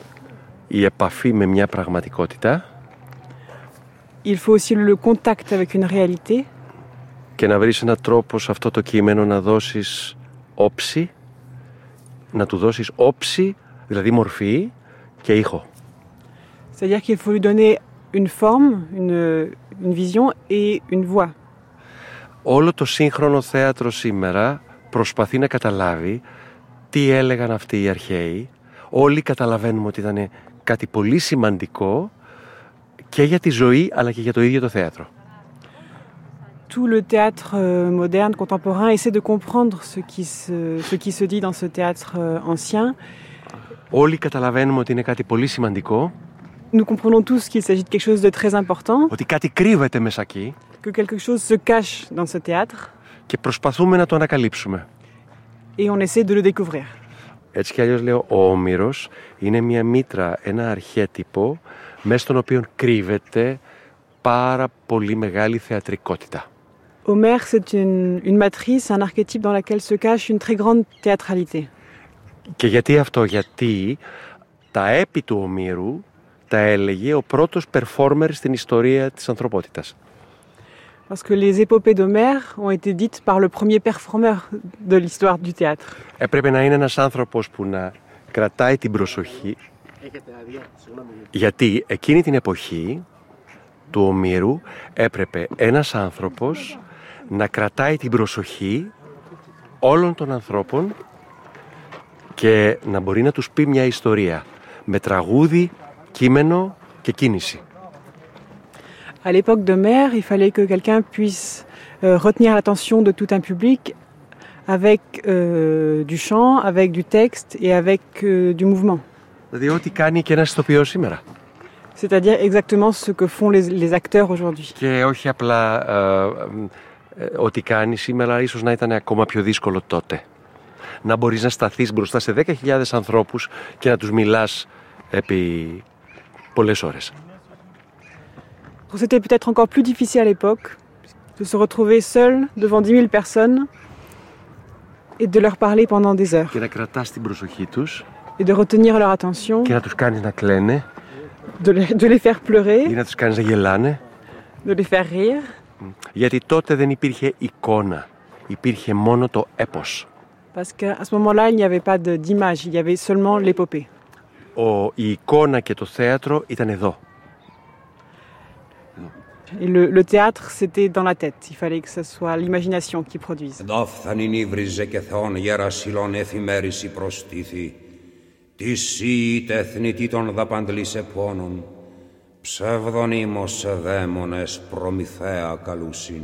η επαφή με μια πραγματικότητα Il faut aussi le contact avec une réalité. Και να βρεις έναν τρόπο σε αυτό το κείμενο να δώσεις όψη, να του δώσεις όψη, δηλαδή μορφή και ήχο. C'est-à-dire qu'il faut lui donner une forme, une, une vision et une voix. Όλο το σύγχρονο θέατρο σήμερα προσπαθεί να καταλάβει τι έλεγαν αυτοί οι αρχαίοι. Όλοι καταλαβαίνουμε ότι ήταν κάτι πολύ σημαντικό και για τη ζωή αλλά και για το ίδιο το θέατρο. Tout le théâtre euh, moderne, contemporain, essaie de comprendre ce qui se, ce qui se dit dans ce théâtre euh, ancien. Όλοι καταλαβαίνουμε ότι είναι κάτι πολύ σημαντικό. Nous comprenons tous qu'il s'agit de quelque chose de très important. Ότι κάτι κρύβεται μέσα εκεί. Que quelque chose se cache dans ce théâtre. Και προσπαθούμε να το ανακαλύψουμε. Et on essaie de le découvrir. Έτσι κι αλλιώς λέω, ο Όμηρος είναι μια μήτρα, ένα αρχέτυπο μέσα στον οποίο κρύβεται πάρα πολύ μεγάλη θεατρικότητα. Homère, c'est une, une matrice, un archétype dans laquelle se cache une très grande théâtralité. Και γιατί αυτό, γιατί τα έπι του Ομήρου τα έλεγε ο πρώτος performer στην ιστορία της ανθρωπότητας. Parce que les épopées d'Homère ont été dites par le premier performeur de l'histoire du théâtre. Έπρεπε να είναι ένας άνθρωπος που να κρατάει την προσοχή γιατί εκείνη την εποχή του Ομήρου έπρεπε ένας άνθρωπος να κρατάει την προσοχή όλων των ανθρώπων και να μπορεί να τους πει μια ιστορία με τραγούδι, κείμενο και κίνηση. À l'époque d'Homère, il fallait que quelqu'un puisse euh, retenir l'attention de tout un public avec euh, du chant, avec du texte et avec euh, du mouvement. Δηλαδή ό,τι κάνει και ένας ηθοποιός σήμερα. C'est-à-dire exactement ce que font les, les acteurs aujourd'hui. Και όχι απλά ε, ε, ό,τι κάνει σήμερα, ίσως να ήταν ακόμα πιο δύσκολο τότε. Να μπορείς να σταθείς μπροστά σε 10.000 ανθρώπους και να τους μιλάς επί πολλές ώρες. C'était peut-être encore plus difficile à l'époque de se retrouver seul devant 10 000 personnes et de leur parler pendant des heures Και να κρατάς την προσοχή τους et de retenir leur attention. De les, de les faire pleurer. De les faire rire. Parce qu'à ce moment-là, il n'y avait pas d'image, il y avait seulement l'épopée. Et le, le théâtre, c'était dans la tête. Il fallait que ce soit l'imagination qui produise. Τι σύ τεθνητή των δαπαντλήσε πόνων. Ψεύδον ήμος σε δαίμονες προμηθέα καλούσιν.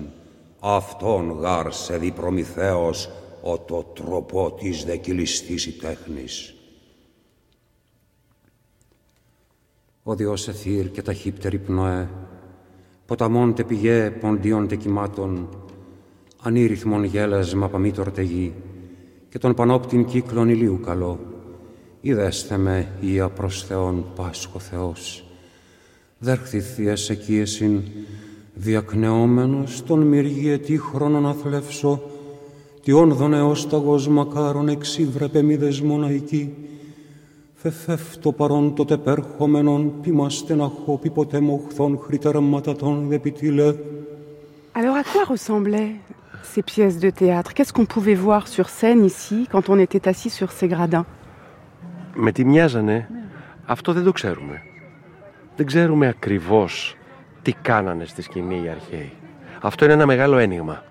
Αυτόν γάρ σε δι προμηθέος ο το τροπό της δεκυλιστής η τέχνης. Ο Διός εθύρ και ταχύπτερη πνοέ, ποταμών τε πηγέ ποντίων τε κυμάτων, ανήρυθμον γέλασμα παμήτωρ τε γη, και τον πανόπτην κύκλων ηλίου καλό. Είδεστε με, Ία προς Θεόν Πάσχο Θεός. Δέρχθη θείες εκείεσιν, διακνεόμενος τον μυριετή χρόνον αθλεύσω, τι όνδον έωσταγος μακάρον εξύβρεπε μη δεσμοναϊκή, Φεφεύτο παρόν τότε πέρχομενον, πίμαστε να χώπη ποτέ μοχθών χρητέρματα των δεπιτήλε. Alors à quoi ressemblaient ces pièces de théâtre; Qu'est-ce qu'on pouvait voir sur scène ici quand on était assis sur ces gradins; Με τι μοιάζανε, αυτό δεν το ξέρουμε. Δεν ξέρουμε ακριβώς τι κάνανε στη σκηνή οι αρχαίοι. Αυτό είναι ένα μεγάλο ένιγμα.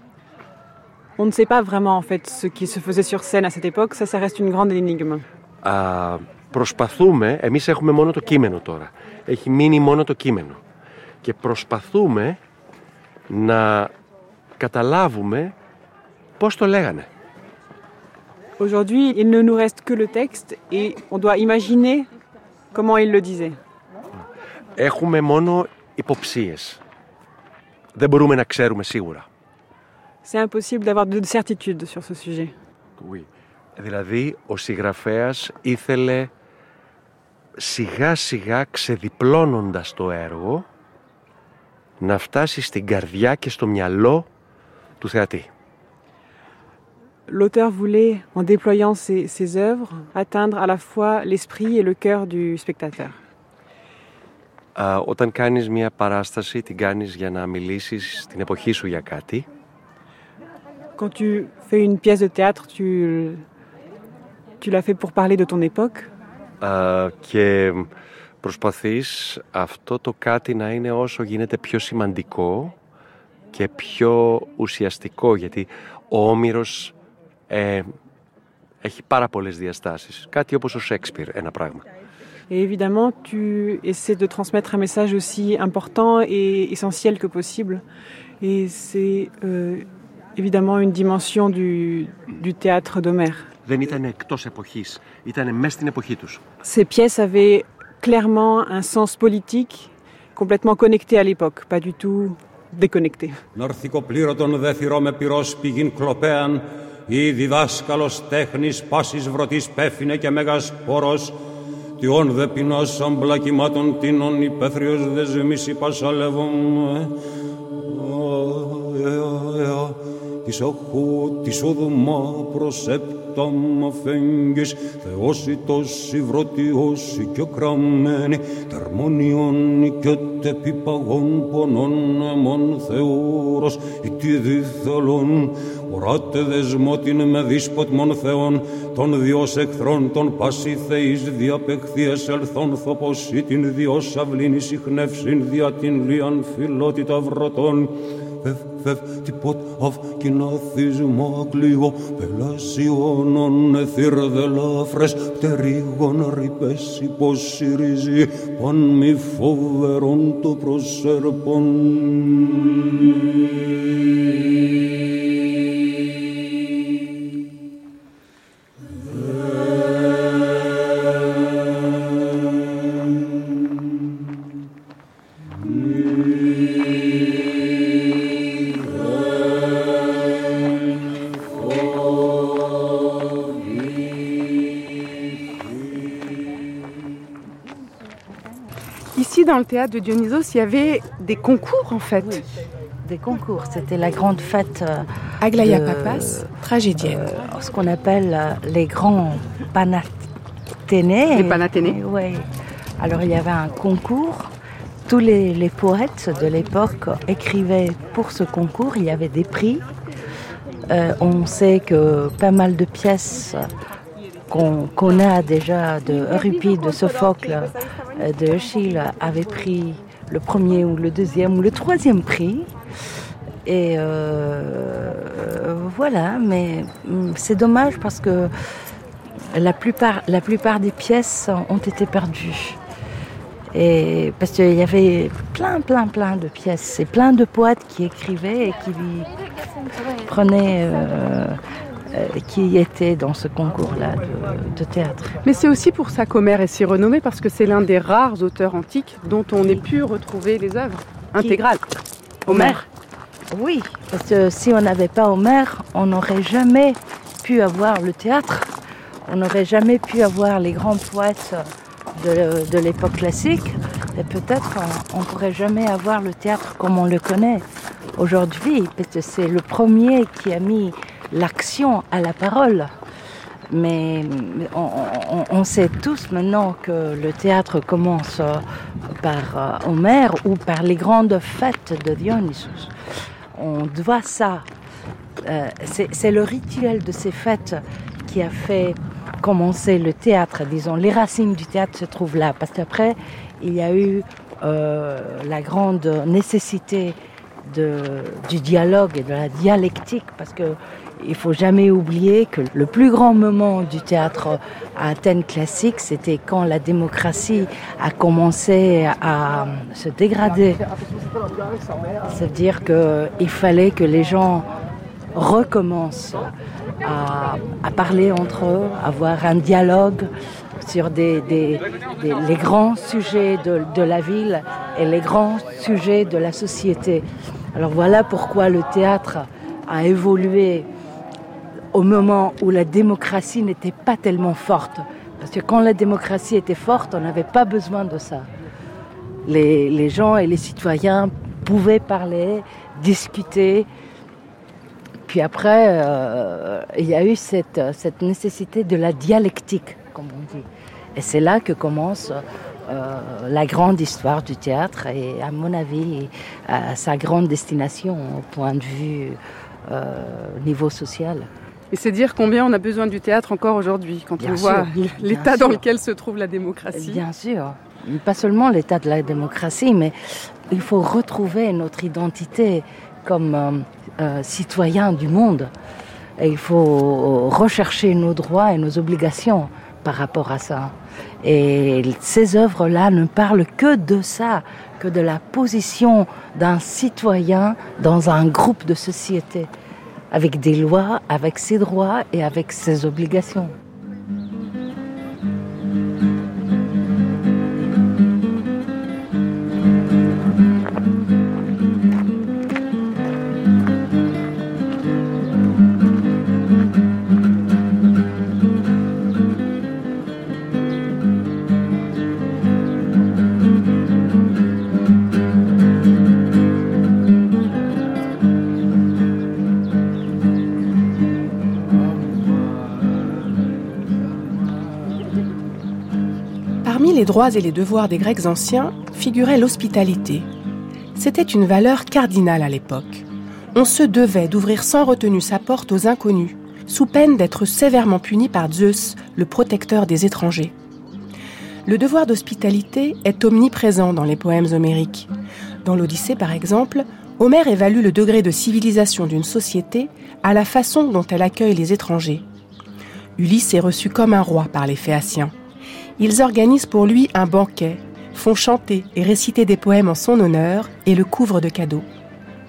On ne sait pas vraiment en fait ce qui se faisait sur scène à cette époque, ça, ça reste une grande énigme. Α, προσπαθούμε, εμείς έχουμε μόνο το κείμενο τώρα. Έχει μείνει μόνο το κείμενο. Και προσπαθούμε να καταλάβουμε πώς το λέγανε. Aujourd'hui, il ne nous reste que le texte et on doit imaginer comment il le disait. Έχουμε μόνο υποψίες. Δεν μπορούμε να ξέρουμε σίγουρα. C'est impossible d'avoir de certitude sur ce sujet. Oui. Δηλαδή, ο συγγραφέας ήθελε σιγά σιγά ξεδιπλώνοντας το έργο να φτάσει στην καρδιά και στο μυαλό του θεατή. L'auteur voulait, en déployant ses, ses œuvres, atteindre à la fois l'esprit et le cœur du spectateur. Α, όταν κάνεις μια παράσταση, την κάνεις για να μιλήσεις στην εποχή σου για κάτι Quand tu fais une pièce de théâtre, tu, tu l'as fait pour parler de ton époque; Α, και προσπαθείς αυτό το κάτι να είναι όσο γίνεται πιο σημαντικό και πιο ουσιαστικό γιατί ο Όμηρος ε, έχει πάρα πολλές διαστάσεις. Κάτι όπως ο Σέξπιρ, ένα πράγμα. Et évidemment, tu essaies de transmettre un message aussi important et essentiel que possible. Et c'est euh, évidemment une dimension du, du théâtre d'Homère. Δεν ήταν εκτός εποχής, ήταν μέσα στην εποχή τους. Ces pièces avaient clairement un sens politique complètement connecté à l'époque, pas du tout déconnecté. ή διδάσκαλος τέχνης πάσης βρωτής πέφυνε και μέγας πόρος, τιών δε πεινάσαν αμπλακημάτων τίνων υπαίθριος δε ζημίσει Τη Της οχού της οδωμά προσέπταμα φέγγις, θεώσιτος η βρωτιός η και κραμμένη, τερμόνιον και τεπιπαγών πονών εμών η τι διθελών, Οράτε δεσμότην με δίσποτμον Θεών των διός εχθρών των πάση θεής διαπεχθείας ελθόν θοπός ή την διός αυλήν συχνεύσιν δια την λίαν φιλότητα βρωτών Φευ, φευ, τυπότ αυ κοιναθισμό κλίγο πελασιώνων εθύρδελαφρες πτερίγων ρηπές υποσυρίζει παν μη φοβερών το προσέρπον. Théâtre de Dionysos, il y avait des concours en fait. Des concours, c'était la grande fête. euh, Aglaya de- Papas, tragédienne. euh, ce qu'on appelle euh, les grands panathénées. Les panathénées. Oui. Alors il y avait un concours. Tous les, les poètes de l'époque écrivaient pour ce concours. Il y avait des prix. Euh, on sait que pas mal de pièces qu'on a déjà de Euripide, de Sophocle, de Eschyle avaient pris le premier ou le deuxième ou le troisième prix. Et euh, voilà, mais hum, c'est dommage parce que la plupart, la plupart des pièces ont été perdues. Et parce qu'il y avait plein, plein, plein de pièces et plein de poètes qui écrivaient et qui prenaient, euh, euh, qui étaient dans ce concours-là de, de théâtre. Mais c'est aussi pour ça qu'Homère est si renommé parce que c'est l'un des rares auteurs antiques dont on ait pu retrouver les œuvres intégrales. Homère. Oui, parce que si on n'avait pas Homère, on n'aurait jamais pu avoir le théâtre. On n'aurait jamais pu avoir les grands poètes de, de l'époque classique. Et peut-être on ne pourrait jamais avoir le théâtre comme on le connaît aujourd'hui, parce que c'est le premier qui a mis l'action à la parole. Mais on, sait tous maintenant que le théâtre commence euh, par euh, Homère ou par les grandes fêtes de Dionysos. On doit ça. euh, c'est le rituel de ces fêtes qui a fait commencer le théâtre, disons. Les racines du théâtre se trouvent là, parce qu'après, il y a eu la grande nécessité du dialogue et de la dialectique, parce que il faut jamais oublier que le plus grand moment du théâtre à Athènes classique, c'était quand la démocratie a commencé à se dégrader. C'est-à-dire qu'il fallait que les gens recommencent à, à parler entre eux, avoir un dialogue sur les grands sujets de la ville et les grands sujets de la société. Alors voilà pourquoi le théâtre a évolué au moment où la démocratie n'était pas tellement forte. Parce que quand la démocratie était forte, on n'avait pas besoin de ça. Les, gens et les citoyens pouvaient parler, discuter. Puis après, euh, il y a eu cette, nécessité de la dialectique, comme on dit. Et c'est là que commence euh, la grande histoire du théâtre et, à mon avis, euh, sa grande destination au point de vue niveau social. Et c'est dire combien on a besoin du théâtre encore aujourd'hui, quand Bien on voit l'état dans lequel se trouve la démocratie. Bien sûr. Pas seulement l'état de la démocratie, mais il faut retrouver notre identité comme euh, euh, citoyen du monde. Et il faut rechercher nos droits et nos obligations par rapport à ça. Et ces œuvres-là ne parlent que de ça, que de la position d'un citoyen dans un groupe de société, avec des lois, avec ses droits et avec ses obligations. Les droits et les devoirs des Grecs anciens figurait l'hospitalité. C'était une valeur cardinale à l'époque. On se devait d'ouvrir sans retenue sa porte aux inconnus, sous peine d'être sévèrement puni par Zeus, le protecteur des étrangers. Le devoir d'hospitalité est omniprésent dans les poèmes homériques. Dans l'Odyssée, par exemple, Homère évalue le degré de civilisation d'une société à la façon dont elle accueille les étrangers. Ulysse est reçu comme un roi par les Phéaciens. Ils organisent pour lui un banquet, font chanter et réciter des poèmes en son honneur et le couvrent de cadeaux.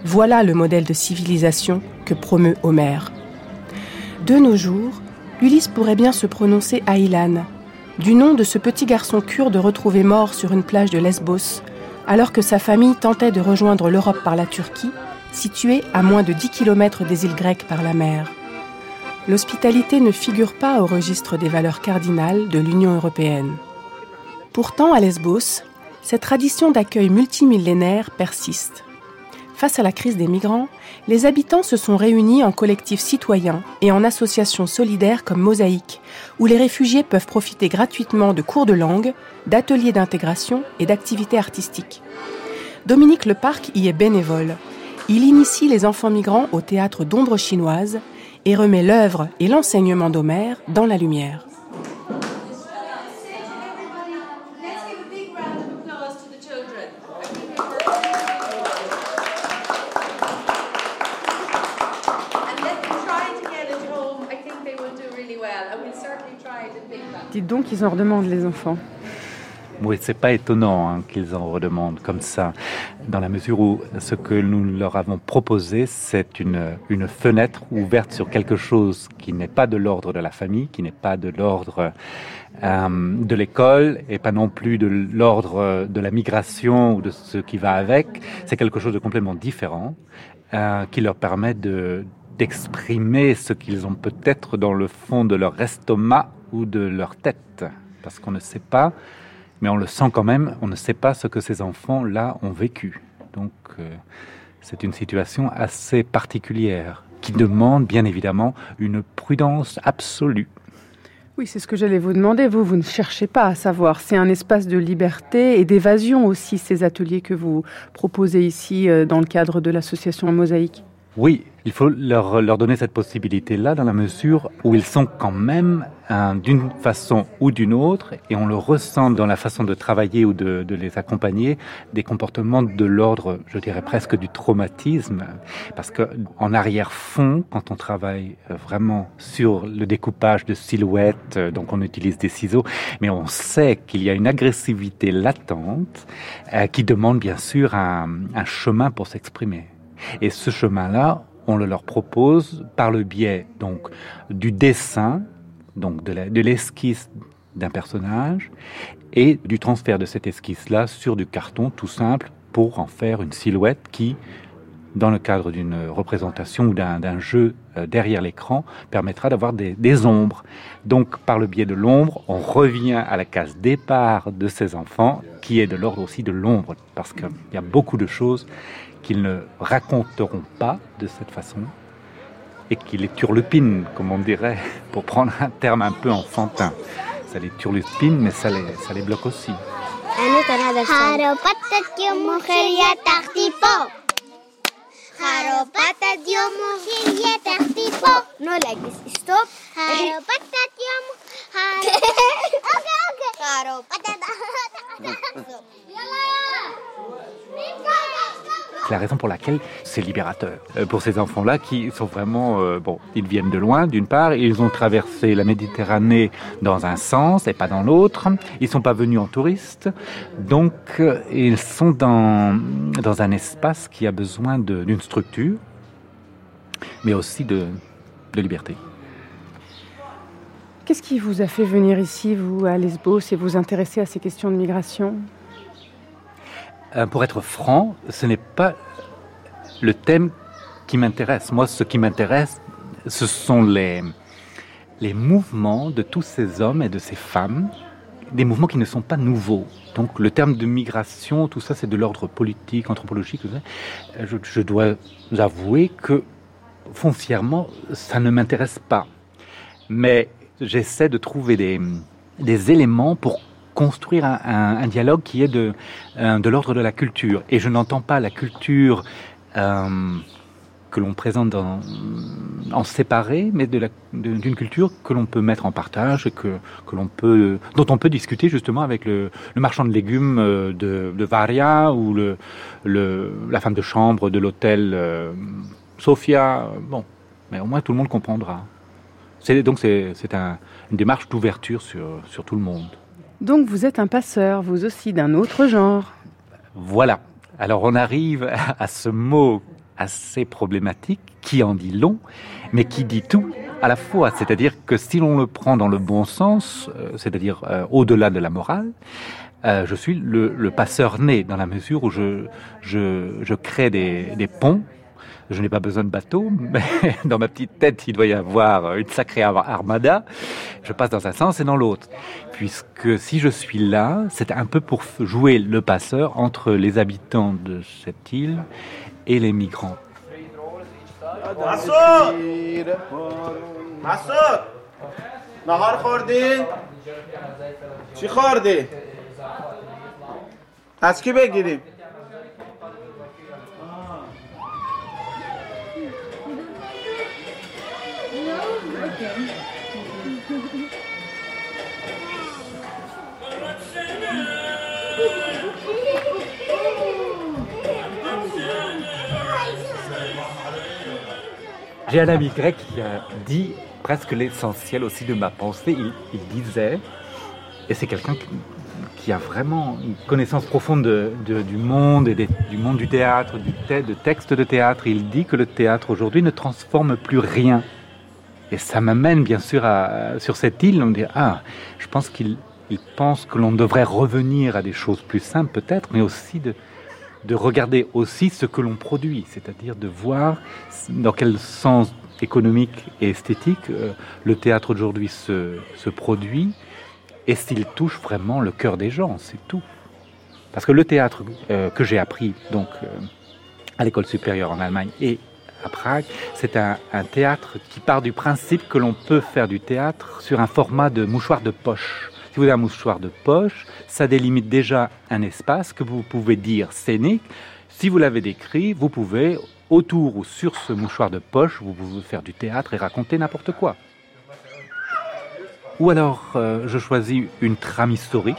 Voilà le modèle de civilisation que promeut Homère. De nos jours, Ulysse pourrait bien se prononcer Aïlan, du nom de ce petit garçon kurde retrouvé mort sur une plage de Lesbos, alors que sa famille tentait de rejoindre l'Europe par la Turquie, située à moins de 10 km des îles grecques par la mer. L'hospitalité ne figure pas au registre des valeurs cardinales de l'Union européenne. Pourtant, à Lesbos, cette tradition d'accueil multimillénaire persiste. Face à la crise des migrants, les habitants se sont réunis en collectifs citoyens et en associations solidaires comme Mosaïque, où les réfugiés peuvent profiter gratuitement de cours de langue, d'ateliers d'intégration et d'activités artistiques. Dominique Leparc y est bénévole. Il initie les enfants migrants au théâtre d'ombre chinoise et remet l'œuvre et l'enseignement d'Homère dans la lumière. Dites donc qu'ils en redemandent les enfants. Oui, c'est pas étonnant hein, qu'ils en redemandent comme ça, dans la mesure où ce que nous leur avons proposé, c'est une, une fenêtre ouverte sur quelque chose qui n'est pas de l'ordre de la famille, qui n'est pas de l'ordre euh, de l'école et pas non plus de l'ordre de la migration ou de ce qui va avec. C'est quelque chose de complètement différent euh, qui leur permet de d'exprimer ce qu'ils ont peut-être dans le fond de leur estomac ou de leur tête, parce qu'on ne sait pas, mais on le sent quand même, on ne sait pas ce que ces enfants-là ont vécu. Donc euh, c'est une situation assez particulière qui demande bien évidemment une prudence absolue. Oui, c'est ce que j'allais vous demander. Vous, vous ne cherchez pas à savoir. C'est un espace de liberté et d'évasion aussi, ces ateliers que vous proposez ici euh, dans le cadre de l'association Mosaïque. Oui, il faut leur, leur donner cette possibilité-là dans la mesure où ils sont quand même hein, d'une façon ou d'une autre, et on le ressent dans la façon de travailler ou de, de les accompagner, des comportements de l'ordre, je dirais presque du traumatisme, parce que en arrière-fond, quand on travaille euh, vraiment sur le découpage de silhouettes, euh, donc on utilise des ciseaux, mais on sait qu'il y a une agressivité latente euh, qui demande bien sûr un, un chemin pour s'exprimer. Et ce chemin-là, on le leur propose par le biais donc du dessin, donc de l'esquisse d'un personnage, et du transfert de cette esquisse-là sur du carton tout simple pour en faire une silhouette qui, dans le cadre d'une représentation ou d'un jeu euh, derrière l'écran, permettra d'avoir des, des, ombres. Donc, par le biais de l'ombre, on revient à la case départ de ces enfants, qui est de l'ordre aussi de l'ombre, parce qu'il y a beaucoup de choses qu'ils ne raconteront pas de cette façon et qui les turlupinent, comme on dirait, pour prendre un terme un peu enfantin. Ça les turlupine, mais ça les, ça les bloque aussi. C'est la raison pour laquelle c'est libérateur. Euh, pour ces enfants-là qui sont vraiment... Euh, bon, ils viennent de loin, d'une part, ils ont traversé la Méditerranée dans un sens et pas dans l'autre. Ils sont pas venus en touristes. Donc, euh, ils sont dans, dans un espace qui a besoin d'une structure, mais aussi de, de liberté. Qu'est-ce qui vous a fait venir ici, vous, à Lesbos, et vous intéresser à ces questions de migration? Euh, pour être franc, ce n'est pas le thème qui m'intéresse. Moi, ce qui m'intéresse, ce sont les, les mouvements de tous ces hommes et de ces femmes, des mouvements qui ne sont pas nouveaux. Donc le terme de migration, tout ça, c'est de l'ordre politique, anthropologique. Je, je dois avouer que foncièrement, ça ne m'intéresse pas. Mais j'essaie de trouver des, éléments pour construire un, dialogue qui est de, euh, de l'ordre de la culture. Et je n'entends pas la culture euh, que l'on présente en séparé, mais d'une culture que l'on peut mettre en partage, que, que peut, dont on peut discuter justement avec le, marchand de légumes euh, de, Varia ou le, la femme de chambre de l'hôtel Sofia. Bon, mais au moins tout le monde comprendra. Donc c'est un, une démarche d'ouverture sur, sur tout le monde. Donc vous êtes un passeur, vous aussi, d'un autre genre. Voilà. Alors on arrive à ce mot assez problématique qui en dit long, mais qui dit tout à la fois. C'est-à-dire que si l'on le prend dans le bon sens, euh, c'est-à-dire euh, au-delà de la morale, euh, je suis le, le, passeur né dans la mesure où je, je, je crée des, des ponts je n'ai pas besoin de bateau, mais dans ma petite tête, il doit y avoir une sacrée armada. Je passe dans un sens et dans l'autre. Puisque si je suis là, c'est un peu pour jouer le passeur entre les habitants de cette île et les migrants. J'ai un ami grec qui a dit presque l'essentiel aussi de ma pensée. Il, disait, et c'est quelqu'un qui, a vraiment une connaissance profonde de, de, du monde et du monde du théâtre, du de textes de théâtre. Il dit que le théâtre aujourd'hui ne transforme plus rien. Et ça m'amène bien sûr sur cette île, on dit ah, je pense qu'il il pense que l'on devrait revenir à des choses plus simples peut-être, mais aussi de, de regarder aussi ce que l'on produit, c'est-à-dire de voir dans quel sens économique et esthétique euh, le théâtre aujourd'hui se, se produit et s'il touche vraiment le cœur des gens, c'est tout. Parce que le théâtre euh, que j'ai appris donc euh, à l'école supérieure en Allemagne et à Prague, c'est un, un théâtre qui part du principe que l'on peut faire du théâtre sur un format de mouchoir de poche avez un mouchoir de poche, ça délimite déjà un espace que vous pouvez dire scénique. Si vous l'avez décrit, vous pouvez, autour ou sur ce mouchoir de poche, vous pouvez faire du théâtre et raconter n'importe quoi. Ou alors, euh, je choisis une trame historique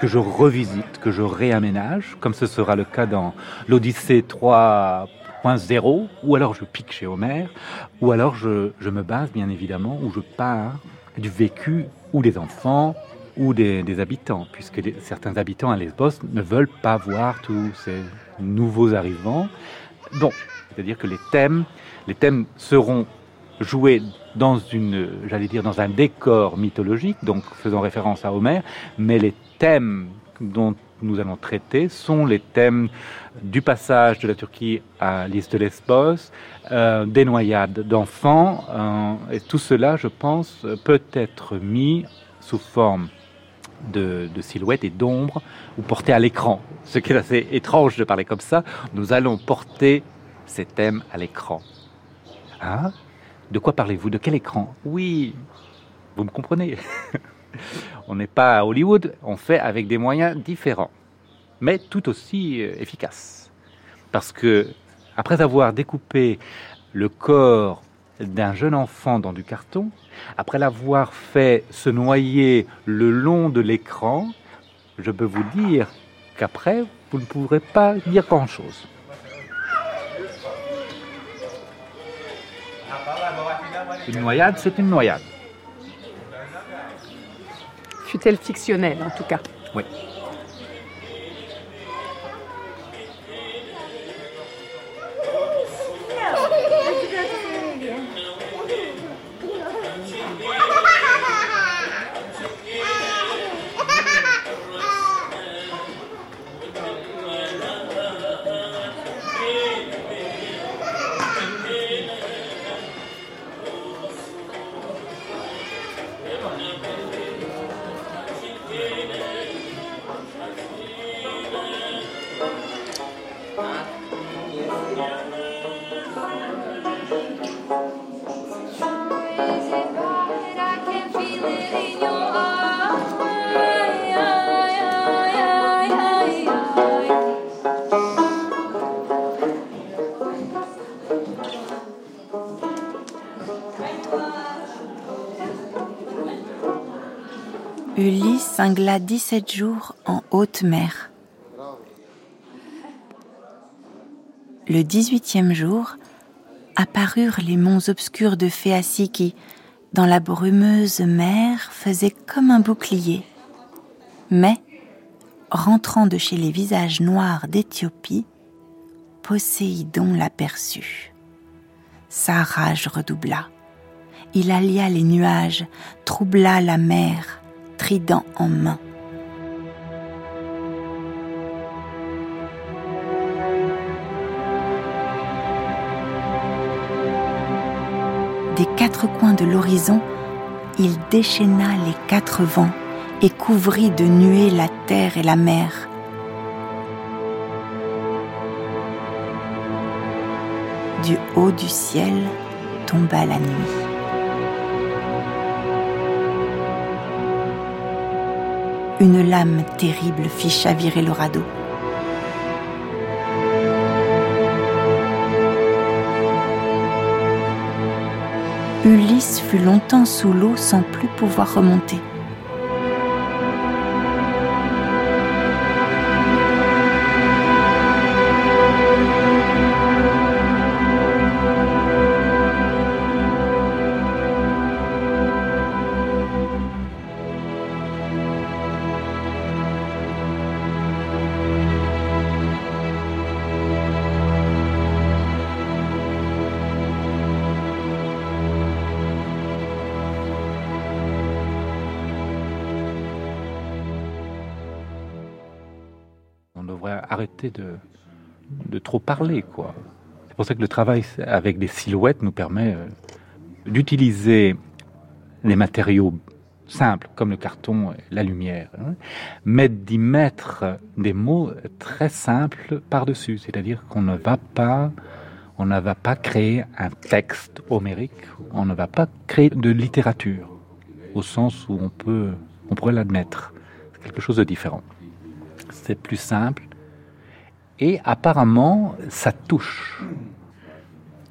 que je revisite, que je réaménage, comme ce sera le cas dans l'Odyssée 3.0, ou alors je pique chez Homère, ou alors je, je me base bien évidemment, où je pars du vécu ou des enfants ou des, habitants, puisque certains habitants à Lesbos ne veulent pas voir tous ces nouveaux arrivants. Bon, c'est-à-dire que les thèmes, les thèmes seront joués dans une, j'allais dire, dans un décor mythologique, donc faisant référence à Homère, mais les thèmes dont nous allons traiter sont les thèmes du passage de la Turquie à l'île de Lesbos, euh, des noyades d'enfants, euh, et tout cela, je pense, peut être mis sous forme de, de silhouettes et d'ombres ou portés à l'écran. Ce qui est assez étrange de parler comme ça, nous allons porter ces thèmes à l'écran. Hein? De quoi parlez-vous? De quel écran? Oui, vous me comprenez. on n'est pas à Hollywood, on fait avec des moyens différents, mais tout aussi euh, efficaces. Parce que, après avoir découpé le corps d'un jeune enfant dans du carton, après l'avoir fait se noyer le long de l'écran, je peux vous dire qu'après, vous ne pourrez pas dire grand-chose. Une noyade, c'est une noyade. Fut-elle fictionnelle, en tout cas Oui. Cingla 17 jours en haute mer. Le 18e jour, apparurent les monts obscurs de Phéacie qui, dans la brumeuse mer, faisaient comme un bouclier. Mais, rentrant de chez les visages noirs d'Éthiopie, Poséidon l'aperçut. Sa rage redoubla. Il allia les nuages, troubla la mer, trident en main. Des quatre coins de l'horizon, il déchaîna les quatre vents et couvrit de nuées la terre et la mer. Du haut du ciel tomba la nuit. Une lame terrible fit chavirer le radeau. Ulysse fut longtemps sous l'eau sans plus pouvoir remonter. Trop parler, quoi. C'est pour ça que le travail avec des silhouettes nous permet euh, d'utiliser les matériaux simples comme le carton, la lumière, hein, mais d'y mettre des mots très simples par-dessus. C'est-à-dire qu'on ne va pas, on ne va pas créer un texte homérique, on ne va pas créer de littérature au sens où on peut, on pourrait l'admettre. C'est quelque chose de différent. C'est plus simple, et apparemment, ça touche.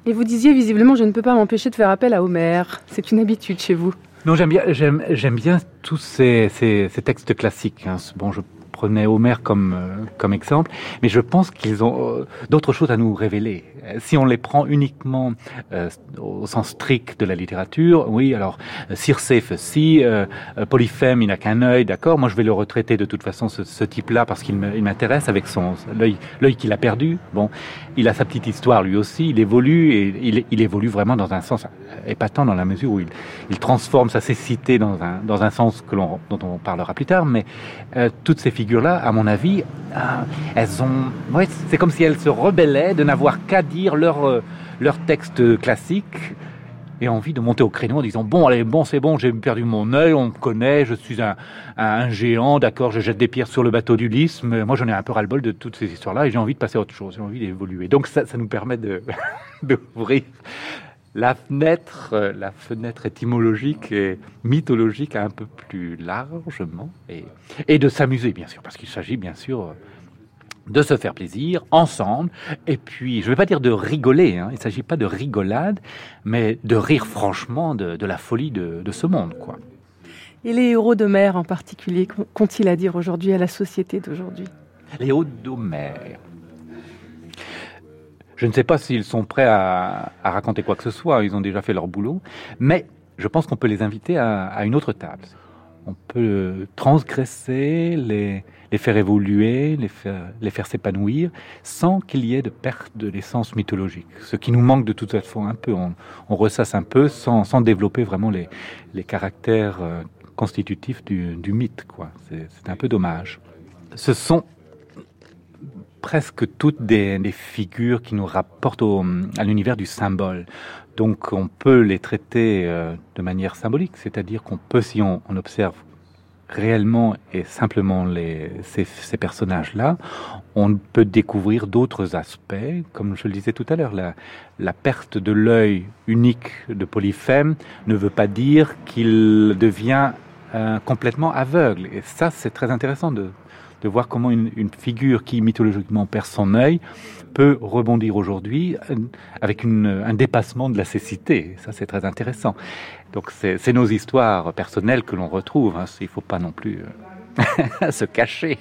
Et vous disiez visiblement, je ne peux pas m'empêcher de faire appel à Homère. C'est une habitude chez vous. Non, j'aime bien, j'aime, j'aime bien tous ces, ces, ces textes classiques. Hein. Bon, je prenais Homère comme, euh, comme exemple, mais je pense qu'ils ont euh, d'autres choses à nous révéler. Si on les prend uniquement euh, au sens strict de la littérature, oui, alors Circé fait si, Polyphème, il n'a qu'un œil, d'accord, moi je vais le retraiter de toute façon, ce, ce type-là, parce qu'il m'intéresse avec son l'œil, l'œil qu'il a perdu. Bon, il a sa petite histoire lui aussi, il évolue, et il, il évolue vraiment dans un sens épatant dans la mesure où il, il transforme sa cécité dans un, dans un sens que l'on, dont on parlera plus tard, mais toutes ces figures là à mon avis, euh, elles ont. Ouais, c'est comme si elles se rebellaient de n'avoir qu'à dire leur, euh, leur texte classique et envie de monter au créneau en disant bon allez bon c'est bon j'ai perdu mon œil on me connaît je suis un, un géant d'accord je jette des pierres sur le bateau d'Ulysse mais moi j'en ai un peu ras le bol de toutes ces histoires là et j'ai envie de passer à autre chose j'ai envie d'évoluer donc ça, ça nous permet de d'ouvrir la fenêtre, euh, la fenêtre étymologique et mythologique un peu plus largement et, et de s'amuser, bien sûr, parce qu'il s'agit, bien sûr, de se faire plaisir ensemble. Et puis, je ne vais pas dire de rigoler, hein, il ne s'agit pas de rigolade, mais de rire franchement de, de la folie de, de, ce monde, quoi. Et les héros de mer en particulier, qu'ont-ils à dire aujourd'hui à la société d'aujourd'hui? Les héros d'Homère. Je ne sais pas s'ils sont prêts à, raconter quoi que ce soit, ils ont déjà fait leur boulot, mais je pense qu'on peut les inviter à, une autre table. On peut transgresser, les, faire évoluer, les faire, s'épanouir, sans qu'il y ait de perte de l'essence mythologique. Ce qui nous manque de toute façon un peu, on, ressasse un peu sans, développer vraiment les, caractères euh, constitutifs du, du mythe. C'est un peu dommage. Ce sont presque toutes des, figures qui nous rapportent au, à l'univers du symbole. Donc on peut les traiter euh, de manière symbolique, c'est-à-dire qu'on peut, si on, observe réellement et simplement les, ces, ces personnages-là, on peut découvrir d'autres aspects, comme je le disais tout à l'heure, la, la perte de l'œil unique de Polyphème ne veut pas dire qu'il devient euh, complètement aveugle. Et ça, c'est très intéressant de, de voir comment une, figure qui mythologiquement perd son œil peut rebondir aujourd'hui euh, avec une, un dépassement de la cécité. Ça, c'est très intéressant. Donc, c'est nos histoires personnelles que l'on retrouve. Hein. Il ne faut pas non plus euh, se cacher.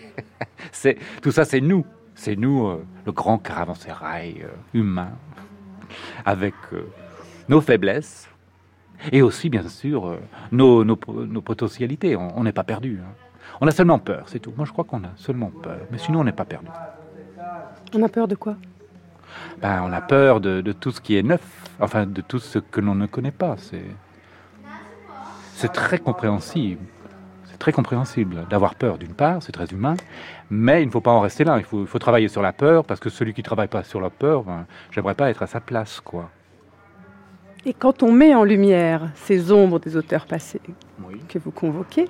tout ça, c'est nous. C'est nous, euh, le grand caravansérail euh, humain, avec euh, nos faiblesses et aussi, bien sûr, euh, nos, potentialités. On n'est pas perdu. Hein. On a seulement peur, c'est tout. Moi, je crois qu'on a seulement peur. Mais sinon, on n'est pas perdu. On a peur de quoi? Ben, On a peur de, de, tout ce qui est neuf, enfin, de tout ce que l'on ne connaît pas. C'est très compréhensible. C'est très compréhensible d'avoir peur, d'une part, c'est très humain, mais il ne faut pas en rester là. Il faut, il faut, travailler sur la peur, parce que celui qui ne travaille pas sur la peur, ben, j'aimerais pas être à sa place, quoi. Et quand on met en lumière ces ombres des auteurs passés oui. que vous convoquez,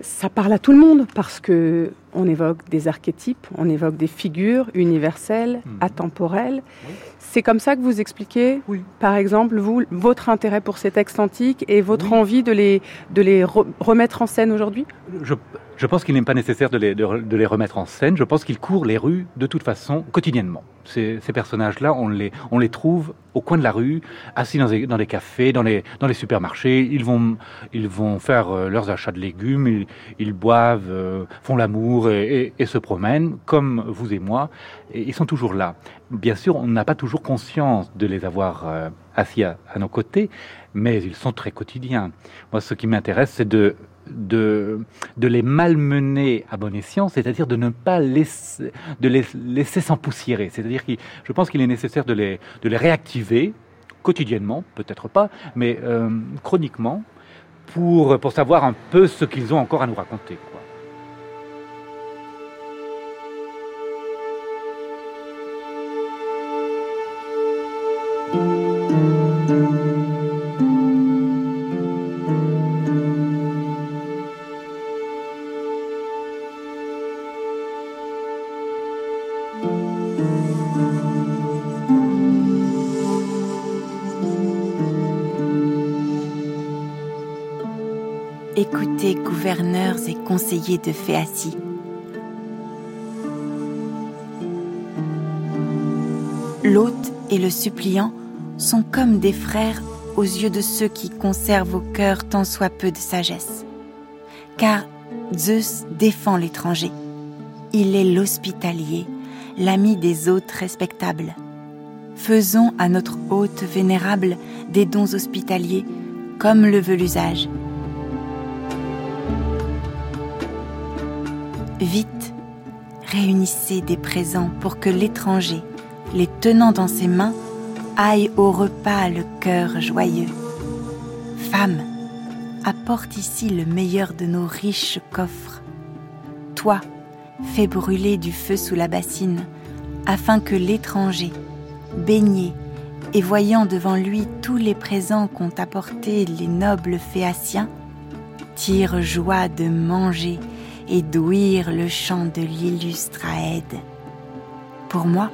ça parle à tout le monde parce que on évoque des archétypes, on évoque des figures universelles, mmh. atemporelles. Oui. C'est comme ça que vous expliquez, oui. par exemple, vous, votre intérêt pour ces textes antiques et votre oui. envie de les, de les re remettre en scène aujourd'hui? Je, je, pense qu'il n'est pas nécessaire de les, de, de les, remettre en scène. Je pense qu'ils courent les rues de toute façon quotidiennement. Ces, ces personnages-là, on les, on les trouve au coin de la rue, assis dans des, dans des cafés, dans les, dans les supermarchés. Ils vont, ils vont faire euh, leurs achats de légumes, ils, ils boivent, euh, font l'amour et, se promènent, comme vous et moi. Et ils sont toujours là. Bien sûr, on n'a pas toujours conscience de les avoir euh, assis à, nos côtés, mais ils sont très quotidiens. Moi, ce qui m'intéresse, c'est de les malmener à bon escient, c'est-à-dire de ne pas les laisser s'empoussiérer. C'est-à-dire que je pense qu'il est nécessaire de les, réactiver quotidiennement, peut-être pas, mais euh, chroniquement, pour, savoir un peu ce qu'ils ont encore à nous raconter. Conseillers de. L'hôte et le suppliant sont comme des frères aux yeux de ceux qui conservent au cœur tant soit peu de sagesse. Car Zeus défend l'étranger. Il est l'hospitalier, l'ami des hôtes respectables. Faisons à notre hôte vénérable des dons hospitaliers, comme le veut l'usage. Vite, réunissez des présents pour que l'étranger, les tenant dans ses mains, aille au repas le cœur joyeux. Femme, apporte ici le meilleur de nos riches coffres. Toi, fais brûler du feu sous la bassine, afin que l'étranger, baigné et voyant devant lui tous les présents qu'ont apportés les nobles phéaciens, tire joie de manger et d'ouïr le chant de l'illustre Aède. Pour moi,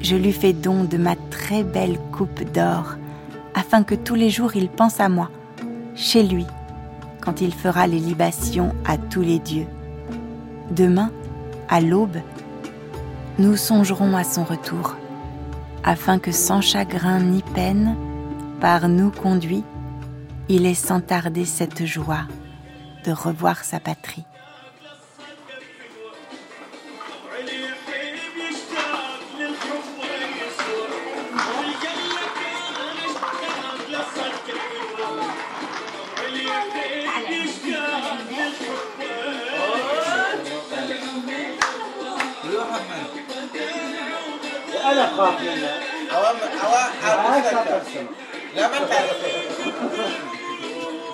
je lui fais don de ma très belle coupe d'or, afin que tous les jours il pense à moi, chez lui, quand il fera les libations à tous les dieux. Demain, à l'aube, nous songerons à son retour, afin que sans chagrin ni peine, par nous conduit, il ait sans tarder cette joie de revoir sa patrie. انا اخاف منه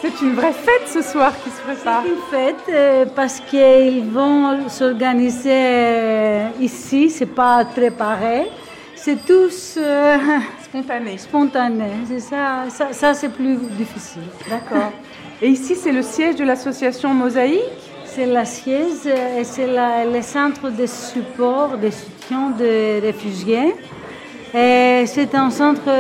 C'est une vraie fête ce soir qui se prépare. C'est une fête euh, parce qu'ils vont s'organiser euh, ici, c'est pas préparé. C'est tous euh, spontané. Spontané, c'est ça. Ça, ça c'est plus difficile. D'accord. Et ici, c'est le siège de l'association Mosaïque C'est la siège et c'est le centre de support, de soutien des réfugiés. C'est un centre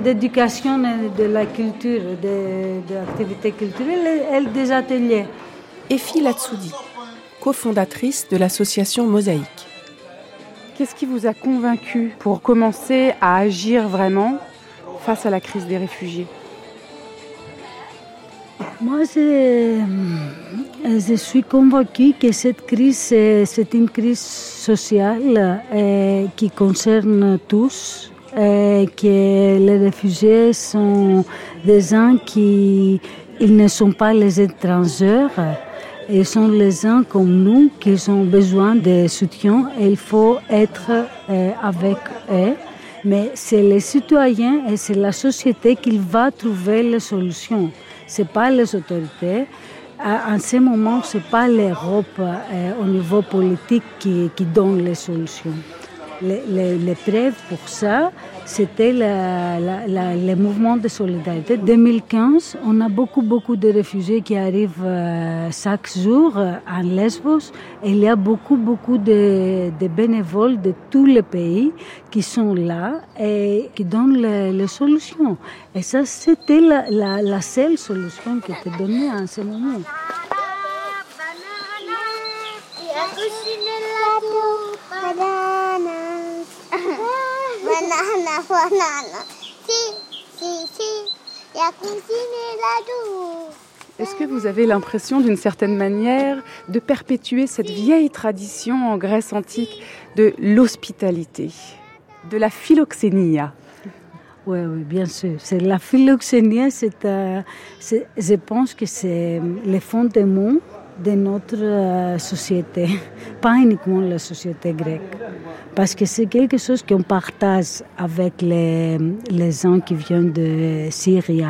d'éducation de la culture, de, de l'activité culturelle et des ateliers. Effie Latsoudi, cofondatrice de l'association Mosaïque. Qu'est-ce qui vous a convaincu pour commencer à agir vraiment face à la crise des réfugiés? Moi, je, je, suis convaincue que cette crise, c'est une crise sociale euh, qui concerne tous, que les réfugiés sont des gens qui ils ne sont pas les étrangers, ils sont les gens comme nous qui ont besoin de soutien et il faut être avec eux. Mais c'est les citoyens et c'est la société qui va trouver les solutions. C'est pas les autorités. En ce moment, c'est pas l'Europe euh, au niveau politique qui, donne les solutions. Les, les, pour ça, c'était le mouvement de solidarité. 2015, on a beaucoup, beaucoup de réfugiés qui arrivent euh, chaque jour euh, à Lesbos. Il y a beaucoup, beaucoup de, bénévoles de tous les pays qui sont là et qui donnent les, solutions. Et ça, c'était la, seule solution qui était donnée en ce moment. Banana, banana. Si, si, si, la cousine est là Est-ce que vous avez l'impression, d'une certaine manière, de perpétuer cette vieille tradition en Grèce antique de l'hospitalité, de la philoxénia oui, oui, bien sûr. C'est la philoxénie, c'est, euh, je pense que c'est le fondement de notre société, pas uniquement la société grecque. Parce que c'est quelque chose qu'on partage avec les, les gens qui viennent de Syrie.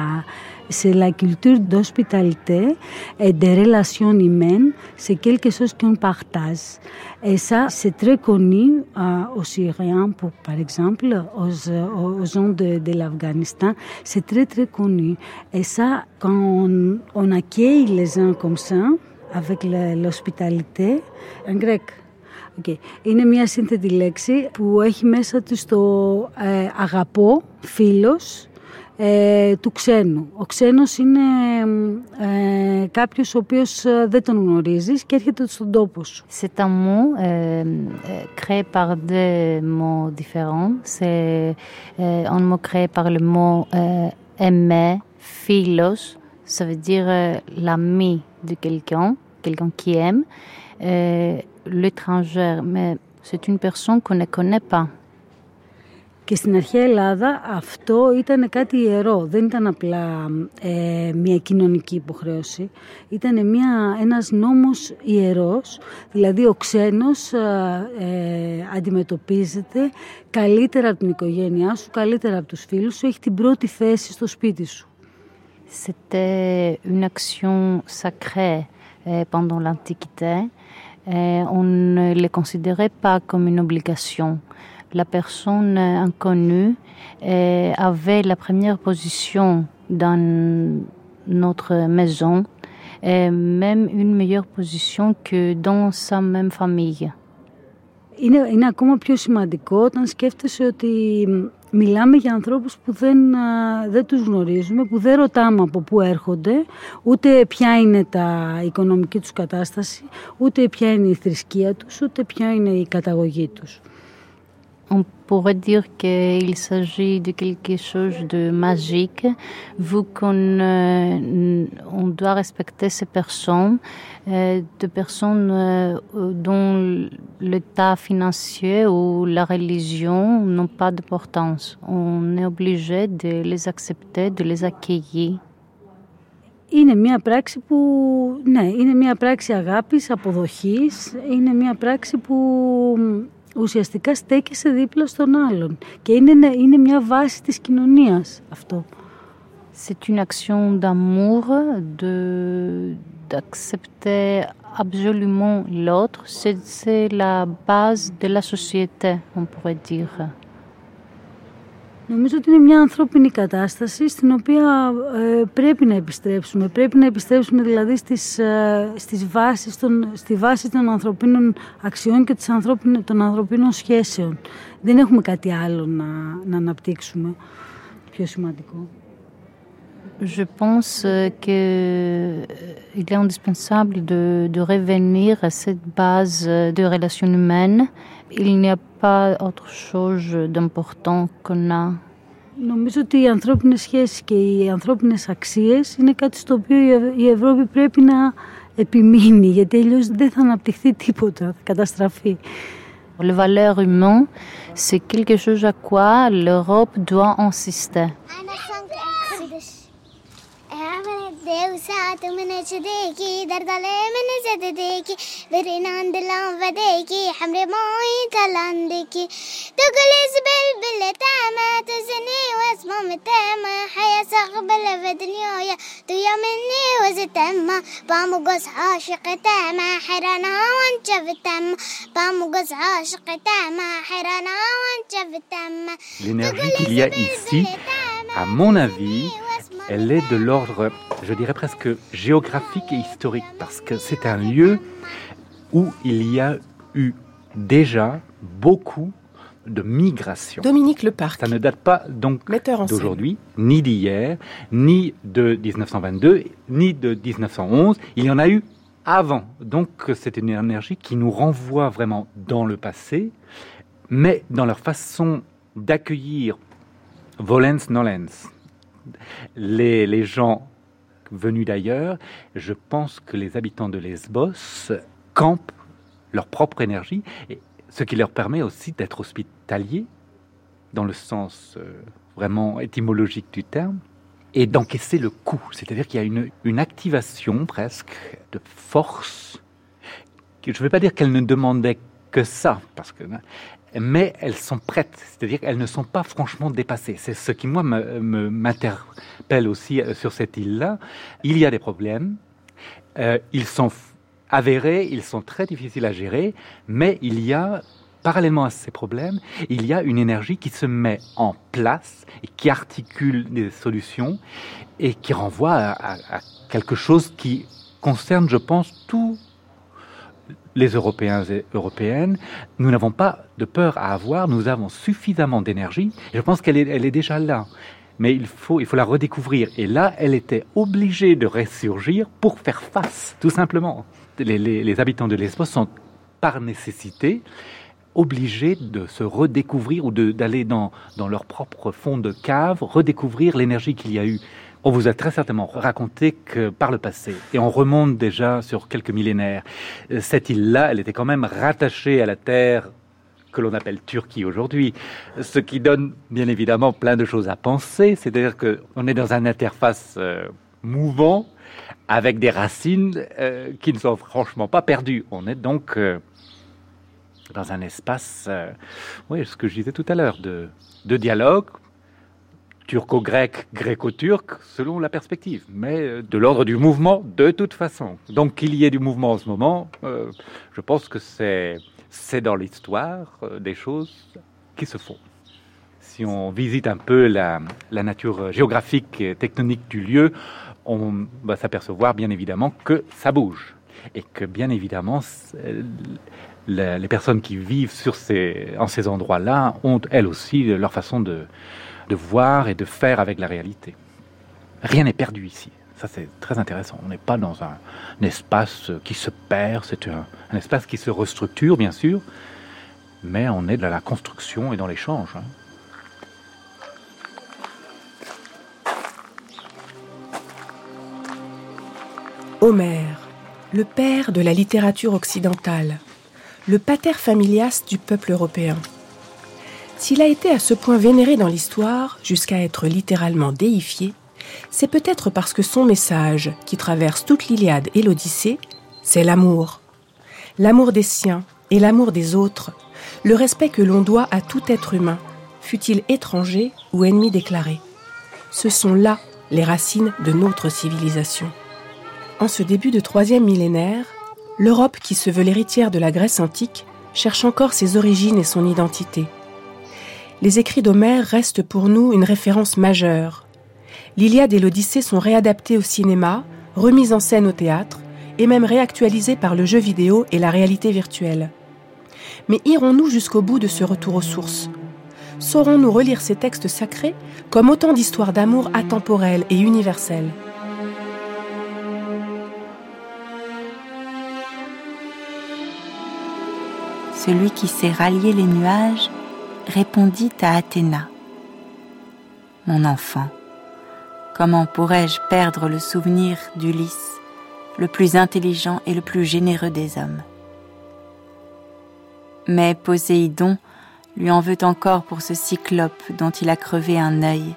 C'est la culture d'hospitalité et des relations humaines. C'est quelque chose qu'on partage. Et ça, c'est très connu euh, aux Syriens, pour, par exemple, aux, aux gens de, de l'Afghanistan. C'est très, très connu. Et ça, quand on, on accueille les gens comme ça, avec l'hospitalité, en grec. Okay. Είναι μια σύνθετη λέξη που έχει μέσα του το ε, αγαπώ, φίλος, ε, του ξένου. Ο ξένος είναι ε, κάποιος ο οποίος δεν τον γνωρίζεις και έρχεται στον τόπο σου. C'est un mot euh, créé par deux mots différents. C'est euh, un mot créé par le mot euh, aimer, philos, ça veut dire l'ami de quelqu'un, quelqu'un qui aime. Euh, l'étranger, mais c'est une personne qu'on ne connaît pas. Και στην αρχαία Ελλάδα αυτό ήταν κάτι ιερό, δεν ήταν απλά ε, μια κοινωνική υποχρέωση, ήταν μια, ένας νόμος ιερός, δηλαδή ο ξένος ε, ε, αντιμετωπίζεται καλύτερα από την οικογένειά σου, καλύτερα από τους φίλους σου, έχει την πρώτη θέση στο σπίτι σου. C'était une action sacrée euh, pendant l'Antiquité. Euh, on ne les considérait pas comme une obligation. La personne inconnue euh, avait la première position dans notre maison, et même une meilleure position que dans sa même famille. Είναι, είναι ακόμα πιο σημαντικό όταν σκέφτεσαι ότι μιλάμε για ανθρώπους που δεν, δεν τους γνωρίζουμε, που δεν ρωτάμε από πού έρχονται, ούτε ποια είναι τα οικονομική τους κατάσταση, ούτε ποια είναι η θρησκεία τους, ούτε ποια είναι η καταγωγή τους. On pourrait dire qu'il s'agit de quelque chose de magique, vu qu'on euh, on doit respecter ces personnes, euh, de personnes euh, dont l'état financier ou la religion n'ont pas d'importance. On est obligé de les accepter, de les accueillir. Είναι μια πράξη που, ναι, είναι μια πράξη αγάπης, αποδοχής, είναι μια πράξη που ουσιαστικά στέκεσαι δίπλα στον άλλον. Και είναι, είναι μια βάση της κοινωνίας αυτό. C'est une action d'amour, de, d'accepter absolument l'autre. C'est, c'est la base de la société, on pourrait dire. Νομίζω ότι είναι μια ανθρώπινη κατάσταση στην οποία ε, πρέπει να επιστρέψουμε. Πρέπει να επιστρέψουμε δηλαδή στις, ε, στις βάσεις των, στη βάση των ανθρωπίνων αξιών και της ανθρώπινων, των ανθρωπίνων σχέσεων. Δεν έχουμε κάτι άλλο να, να αναπτύξουμε πιο σημαντικό. Je pense qu'il est indispensable de, de, revenir à cette base de relations humaines. Il n'y a pas autre chose d'important qu'on a Νομίζω ότι οι ανθρώπινες σχέσεις και οι ανθρώπινες αξίες είναι κάτι στο οποίο η Ευρώπη πρέπει να επιμείνει, γιατί αλλιώ δεν θα αναπτυχθεί τίποτα, θα καταστραφεί. Les valeurs humaines, c'est quelque chose à quoi l'Europe doit insister. देवसात من شديكي درضلي من زدديكي برينان دلان فديكي حمري موي تلانديكي تقلز بالبل تاما تزني واسمه متاما حيا سقبل فدنيويا دويا مني وزتما بامو قص عاشق تاما حرانا وانشف تاما بامو قص عاشق تاما حرانا وانشف تاما L'énergie qu'il y a ici, à mon avis, elle est de l'ordre, je dirais presque géographique et historique, parce que c'est un lieu où il y a eu déjà beaucoup de migration. Dominique Leparc. Ça ne date pas donc d'aujourd'hui, ni d'hier, ni de 1922, ni de 1911. Il y en a eu avant. Donc c'est une énergie qui nous renvoie vraiment dans le passé, mais dans leur façon d'accueillir volens nolens, les, les gens venus d'ailleurs, je pense que les habitants de Lesbos campent leur propre énergie, ce qui leur permet aussi d'être hospitaliers, dans le sens euh, vraiment étymologique du terme, et d'encaisser le coup. C'est-à-dire qu'il y a une, une, activation presque de force. Je ne veux pas dire qu'elle ne demandait que ça, parce que mais elles sont prêtes, c'est-à-dire qu'elles ne sont pas franchement dépassées. C'est ce qui, moi, m'interpelle aussi euh, sur cette île-là. Il y a des problèmes, euh, ils sont avérés, ils sont très difficiles à gérer, mais il y a, parallèlement à ces problèmes, il y a une énergie qui se met en place et qui articule des solutions et qui renvoie à, à, à quelque chose qui concerne, je pense, tout les Européens et Européennes, nous n'avons pas de peur à avoir, nous avons suffisamment d'énergie, je pense qu'elle est, déjà là. Mais il faut, la redécouvrir. Et là, elle était obligée de ressurgir pour faire face, tout simplement. Les habitants de Lesbos sont, par nécessité, obligés de se redécouvrir ou d'aller dans, dans leur propre fond de cave, redécouvrir l'énergie qu'il y a eu on vous a très certainement raconté que par le passé, et on remonte déjà sur quelques millénaires, cette île-là, elle était quand même rattachée à la terre que l'on appelle Turquie aujourd'hui, ce qui donne bien évidemment plein de choses à penser, c'est-à-dire qu'on est dans un interface euh, mouvant avec des racines euh, qui ne sont franchement pas perdues. On est donc euh, dans un espace, euh, oui, ce que je disais tout à l'heure, de dialogue, turco-grec, gréco-turc, selon la perspective, mais euh, de l'ordre du mouvement de toute façon. Donc qu'il y ait du mouvement en ce moment, euh, je pense que c'est dans l'histoire euh, des choses qui se font. Si on visite un peu la, nature géographique et tectonique du lieu, on va s'apercevoir bien évidemment que ça bouge et que bien évidemment les personnes qui vivent sur ces, en ces endroits-là ont elles aussi leur façon de, de voir et de faire avec la réalité. Rien n'est perdu ici. Ça, c'est très intéressant. On n'est pas dans un, espace qui se perd, c'est un, un, espace qui se restructure, bien sûr, mais on est dans la construction et dans l'échange. Hein. Homère, le père de la littérature occidentale, le pater familias du peuple européen. S'il a été à ce point vénéré dans l'histoire, jusqu'à être littéralement déifié, c'est peut-être parce que son message, qui traverse toute l'Iliade et l'Odyssée, c'est l'amour. L'amour des siens et l'amour des autres, le respect que l'on doit à tout être humain, fût-il étranger ou ennemi déclaré. Ce sont là les racines de notre civilisation. En ce début de troisième millénaire, l'Europe qui se veut l'héritière de la Grèce antique cherche encore ses origines et son identité les écrits d'Homère restent pour nous une référence majeure. L'Iliade et l'Odyssée sont réadaptés au cinéma, remises en scène au théâtre, et même réactualisées par le jeu vidéo et la réalité virtuelle. Mais irons-nous jusqu'au bout de ce retour aux sources? Sauront nous relire ces textes sacrés comme autant d'histoires d'amour atemporelles et universelles? Celui qui sait rallier les nuages répondit à Athéna. Mon enfant, comment pourrais-je perdre le souvenir d'Ulysse, le plus intelligent et le plus généreux des hommes? Mais Poséidon lui en veut encore pour ce cyclope dont il a crevé un œil,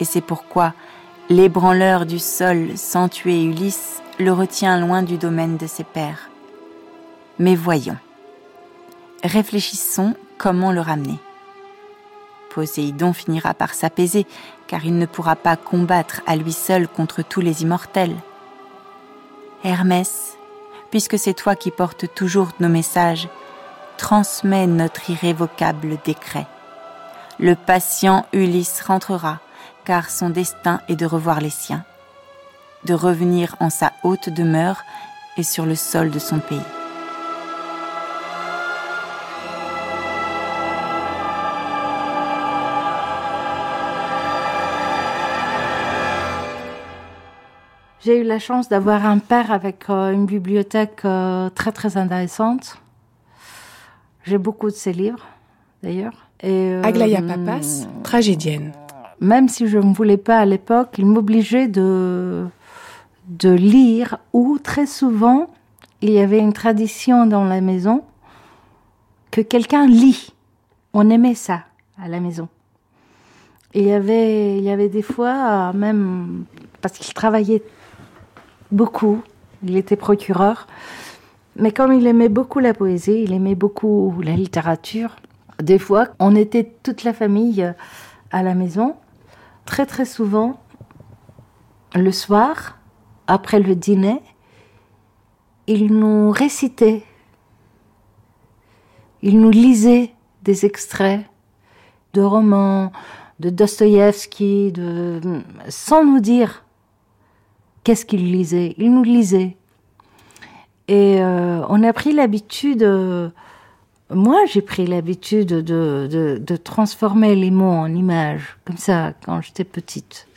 et c'est pourquoi l'ébranleur du sol sans tuer Ulysse le retient loin du domaine de ses pères. Mais voyons, réfléchissons comment le ramener. Poséidon finira par s'apaiser, car il ne pourra pas combattre à lui seul contre tous les immortels. Hermès, puisque c'est toi qui portes toujours nos messages, transmets notre irrévocable décret. Le patient Ulysse rentrera, car son destin est de revoir les siens, de revenir en sa haute demeure et sur le sol de son pays. J'ai eu la chance d'avoir un père avec euh, une bibliothèque euh, très très intéressante. J'ai beaucoup de ses livres, d'ailleurs. Euh, Aglaya Papas, tragédienne. Même si je ne voulais pas à l'époque, il m'obligeait de, de lire ou très souvent, il y avait une tradition dans la maison que quelqu'un lit. On aimait ça à la maison. Et il y avait, il y avait des fois, même parce qu'il travaillait beaucoup, il était procureur, mais comme il aimait beaucoup la poésie, il aimait beaucoup la littérature, des fois, on était toute la famille à la maison, très très souvent, le soir, après le dîner, il nous récitait, il nous lisait des extraits de romans, de Dostoïevski, de... sans nous dire qu'est-ce qu'il lisait? Il nous lisait. Et euh, on a pris l'habitude, euh, moi j'ai pris l'habitude de, transformer les mots en images, comme ça, quand j'étais petite.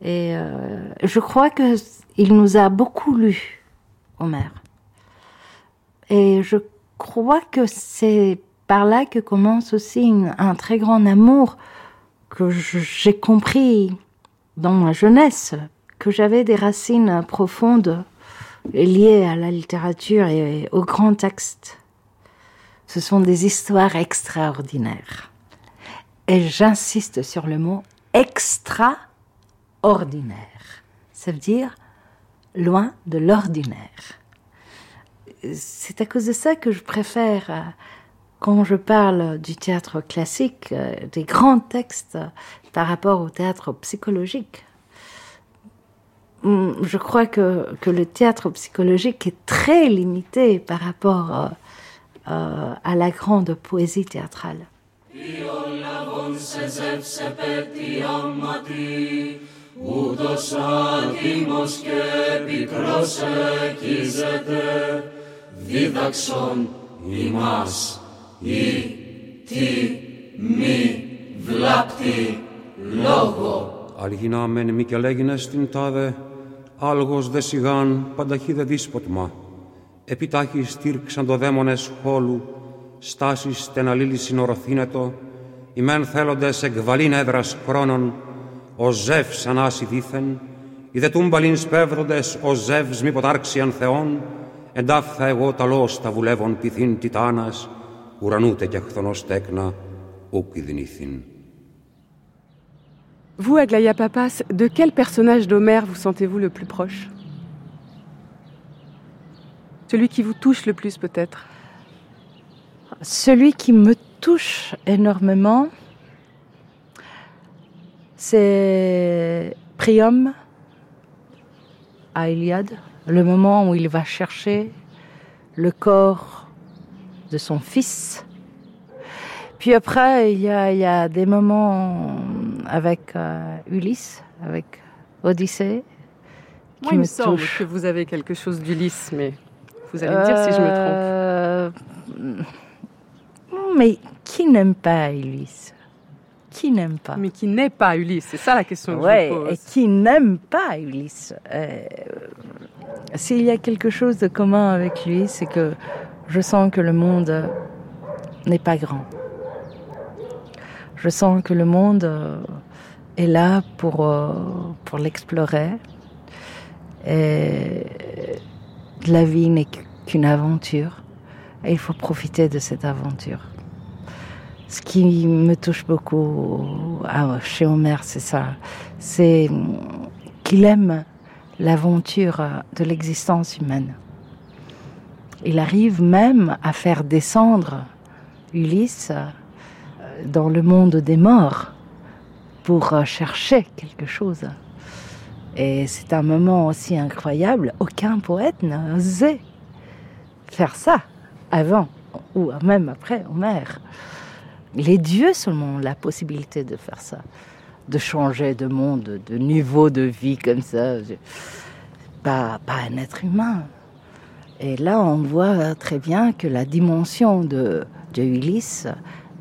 Et euh, je crois que il nous a beaucoup lu, Homer. Et je crois que c'est par là que commence aussi un très grand amour que j'ai compris dans ma jeunesse, que j'avais des racines profondes liées à la littérature et au grand texte. Ce sont des histoires extraordinaires. Et j'insiste sur le mot extraordinaire. Ça veut dire loin de l'ordinaire. C'est à cause de ça que je préfère, quand je parle du théâtre classique, des grands textes par rapport au théâtre psychologique je crois que, que, le théâtre psychologique est très limité par rapport euh, euh, à la grande poésie théâtrale. Αλγινάμεν μη και λέγινες την τάδε, Άλγος δε σιγάν πανταχύ δε δύσποτμα. Επιτάχει στήρξαν το δαίμονες χόλου, στάσεις στεναλίλης συνοροθήνετο, ημέν θέλοντες εκβαλήν έδρας χρόνων, ο ζεύς ανάσι δήθεν, οι δε τούμπαλιν σπέβδοντες ο ζεύς μη ποτάρξιαν θεών, εντάφθα εγώ ταλός τα βουλεύων πυθύν τιτάνας, ουρανούτε και χθονός τέκνα, ούκ ιδνήθην. Vous, Aglaya Papas, de quel personnage d'Homère vous sentez-vous le plus proche? Celui qui vous touche le plus peut-être? Celui qui me touche énormément, c'est Priam à Iliade, le moment où il va chercher le corps de son fils. Puis après, il y a, il y a des moments avec euh, Ulysse, avec Odyssée. Moi, il me, semble que vous avez quelque chose d'Ulysse, mais vous allez me dire si je me trompe. Euh, mais qui n'aime pas Ulysse? Qui n'aime pas? Mais qui n'est pas Ulysse, c'est ça la question que ouais, je vous pose. et qui n'aime pas Ulysse? Euh, S'il y a quelque chose de commun avec lui, c'est que je sens que le monde n'est pas grand. Je sens que le monde euh, est là pour, euh, pour l'explorer. Et la vie n'est qu'une aventure. Et il faut profiter de cette aventure. Ce qui me touche beaucoup chez Homer, c'est ça. C'est qu'il aime l'aventure de l'existence humaine. Il arrive même à faire descendre Ulysse dans le monde des morts pour chercher quelque chose. Et c'est un moment aussi incroyable. Aucun poète n'a osé faire ça avant ou même après Homère. Les dieux seulement ont la possibilité de faire ça, de changer de monde, de niveau de vie comme ça. Pas, pas un être humain. Et là, on voit très bien que la dimension de, de Ulysse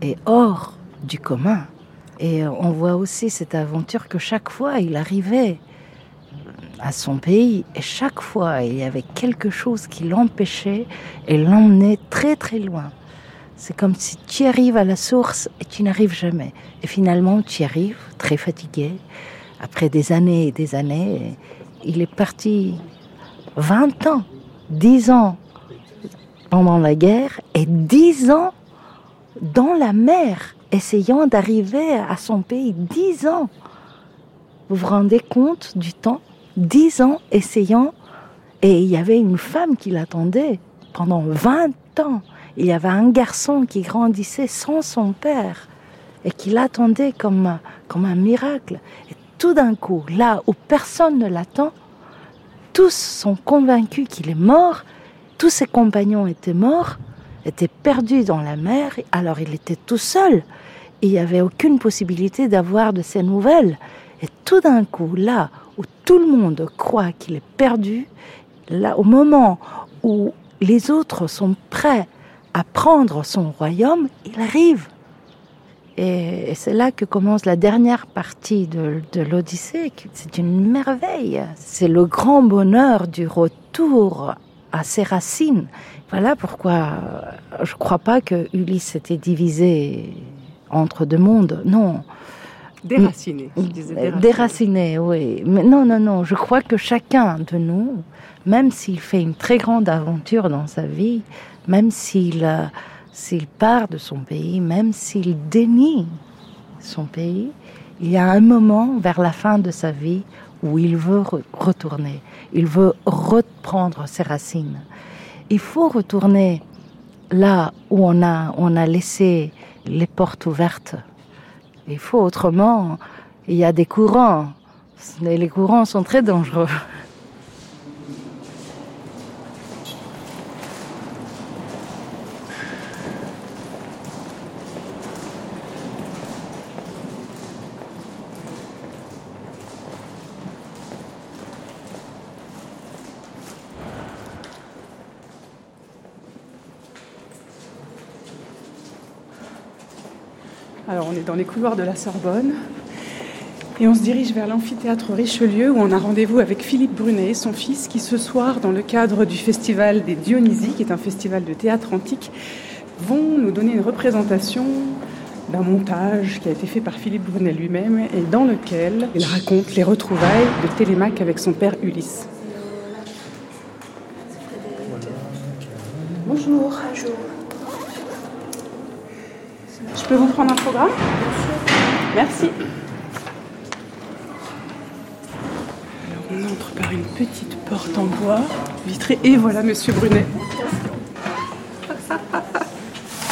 est hors du commun. Et on voit aussi cette aventure que chaque fois il arrivait à son pays et chaque fois il y avait quelque chose qui l'empêchait et l'emmenait très très loin. C'est comme si tu arrives à la source et tu n'arrives jamais. Et finalement tu arrives très fatigué. Après des années et des années, il est parti 20 ans, 10 ans pendant la guerre et 10 ans dans la mer, essayant d'arriver à son pays. 10 ans. Vous vous rendez compte du temps? Dix ans essayant, et il y avait une femme qui l'attendait pendant 20 ans. Il y avait un garçon qui grandissait sans son père et qui l'attendait comme, comme un miracle. Tout d'un coup, là où personne ne l'attend, tous sont convaincus qu'il est mort, tous ses compagnons étaient morts, étaient perdus dans la mer, alors il était tout seul. Il n'y avait aucune possibilité d'avoir de ses nouvelles. Et tout d'un coup, là où tout le monde croit qu'il est perdu, là, au moment où les autres sont prêts à prendre son royaume, il arrive. Et, c'est là que commence la dernière partie de, de l'Odyssée. C'est une merveille. C'est le grand bonheur du retour à ses racines. Voilà pourquoi? Je ne crois pas que Ulysse était divisé entre deux mondes. Non. Déraciné, je disais déraciné. Déraciné, oui. Mais non, non, non. Je crois que chacun de nous, même s'il fait une très grande aventure dans sa vie, même s'il euh, s'il part de son pays, même s'il dénie son pays, il y a un moment vers la fin de sa vie où il veut re retourner. Il veut reprendre ses racines. Il faut retourner là où on a, on a laissé les portes ouvertes. Il faut autrement, il y a des courants. Et les courants sont très dangereux. Alors on est dans les couloirs de la Sorbonne et on se dirige vers l'amphithéâtre Richelieu où on a rendez-vous avec Philippe Brunet, son fils, qui ce soir, dans le cadre du festival des Dionysies, qui est un festival de théâtre antique, vont nous donner une représentation d'un montage qui a été fait par Philippe Brunet lui-même et dans lequel il raconte les retrouvailles de Télémaque avec son père Ulysse. Je peux vous prendre un programme Merci. Alors on entre par une petite porte en bois vitrée et voilà Monsieur Brunet.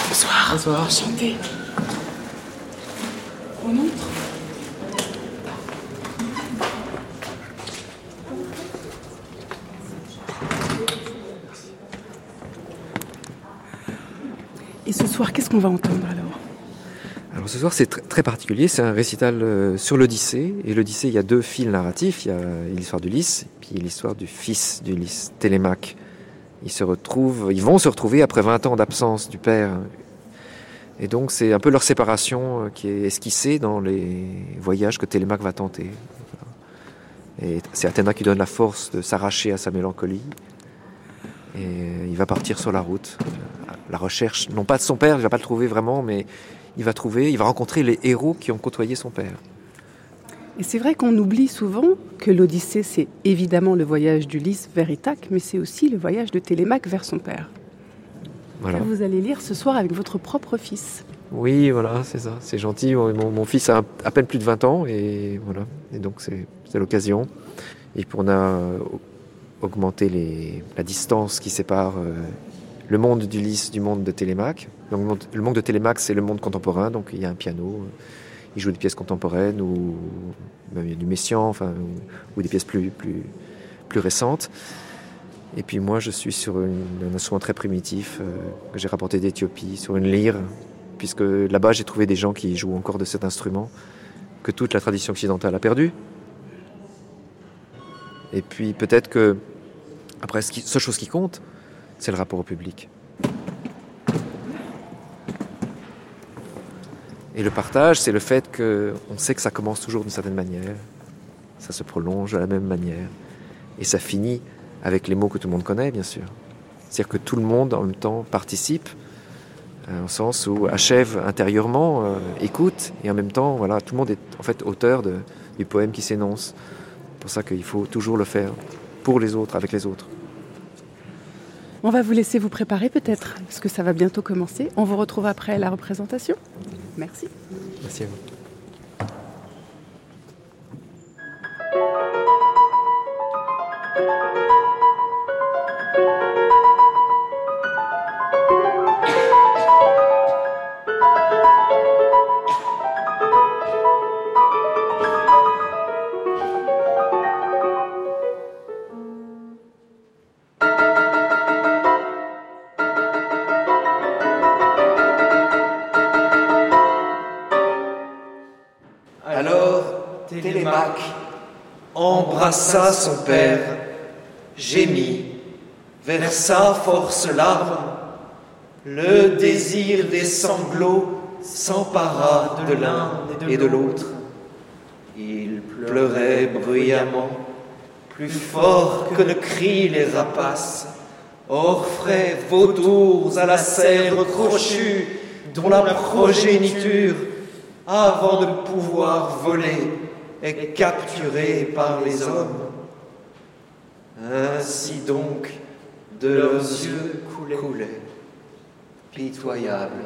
Bonsoir. Bonsoir. Enchanté. On entre. Et ce soir, qu'est-ce qu'on va entendre alors? Ce soir c'est tr très particulier, c'est un récital euh, sur l'Odyssée. Et l'Odyssée, il y a deux fils narratifs, il y a l'histoire d'Ulysse, puis l'histoire du fils d'Ulysse, Télémaque. Ils ils vont se retrouver après 20 ans d'absence du père Et donc c'est un peu leur séparation qui est esquissée dans les voyages que Télémaque va tenter. Et c'est Athéna qui donne la force de s'arracher à sa mélancolie. Et il va partir sur la route. La recherche, non pas de son père, il ne va pas le trouver vraiment, mais il va trouver, il va rencontrer les héros qui ont côtoyé son père. Et c'est vrai qu'on oublie souvent que l'Odyssée, c'est évidemment le voyage d'Ulysse vers Ithaque, mais c'est aussi le voyage de Télémaque vers son père. Voilà. Que vous allez lire ce soir avec votre propre fils. Oui, voilà, c'est ça. C'est gentil. Mon, mon, fils a à peine plus de 20 ans et voilà. Et donc c'est l'occasion. Et puis on a augmenté les, la distance qui sépare euh, le monde d'Ulysse du monde de Télémaque. Donc, le monde de Télémaque, c'est le monde contemporain. Donc il y a un piano il joue des pièces contemporaines ou même du Messiaen, enfin, ou, des pièces plus, plus, plus récentes. Et puis moi, je suis sur un instrument très primitif euh, que j'ai rapporté d'Éthiopie, sur une lyre, puisque là-bas, j'ai trouvé des gens qui jouent encore de cet instrument que toute la tradition occidentale a perdu. Et puis peut-être que, après, ce seule chose qui compte, c'est le rapport au public. Et le partage, c'est le fait qu'on sait que ça commence toujours d'une certaine manière, ça se prolonge de la même manière, et ça finit avec les mots que tout le monde connaît, bien sûr. C'est-à-dire que tout le monde, en même temps, participe, euh, au sens où achève intérieurement, euh, écoute, et en même temps, voilà, tout le monde est en fait auteur du poème qui s'énonce. C'est pour ça qu'il faut toujours le faire pour les autres, avec les autres. On va vous laisser vous préparer peut-être, parce que ça va bientôt commencer. On vous retrouve après la représentation. Merci. Merci à vous. Embrassa son père, gémit, versa force larmes, le désir des sanglots s'empara de l'un et de l'autre. Il pleurait bruyamment, plus fort que ne crient les rapaces, orfraie, vautours à la cèdre crochue, dont la progéniture, avant de pouvoir voler, est capturé par les hommes. Ainsi donc, de leurs yeux coulaient, pitoyables,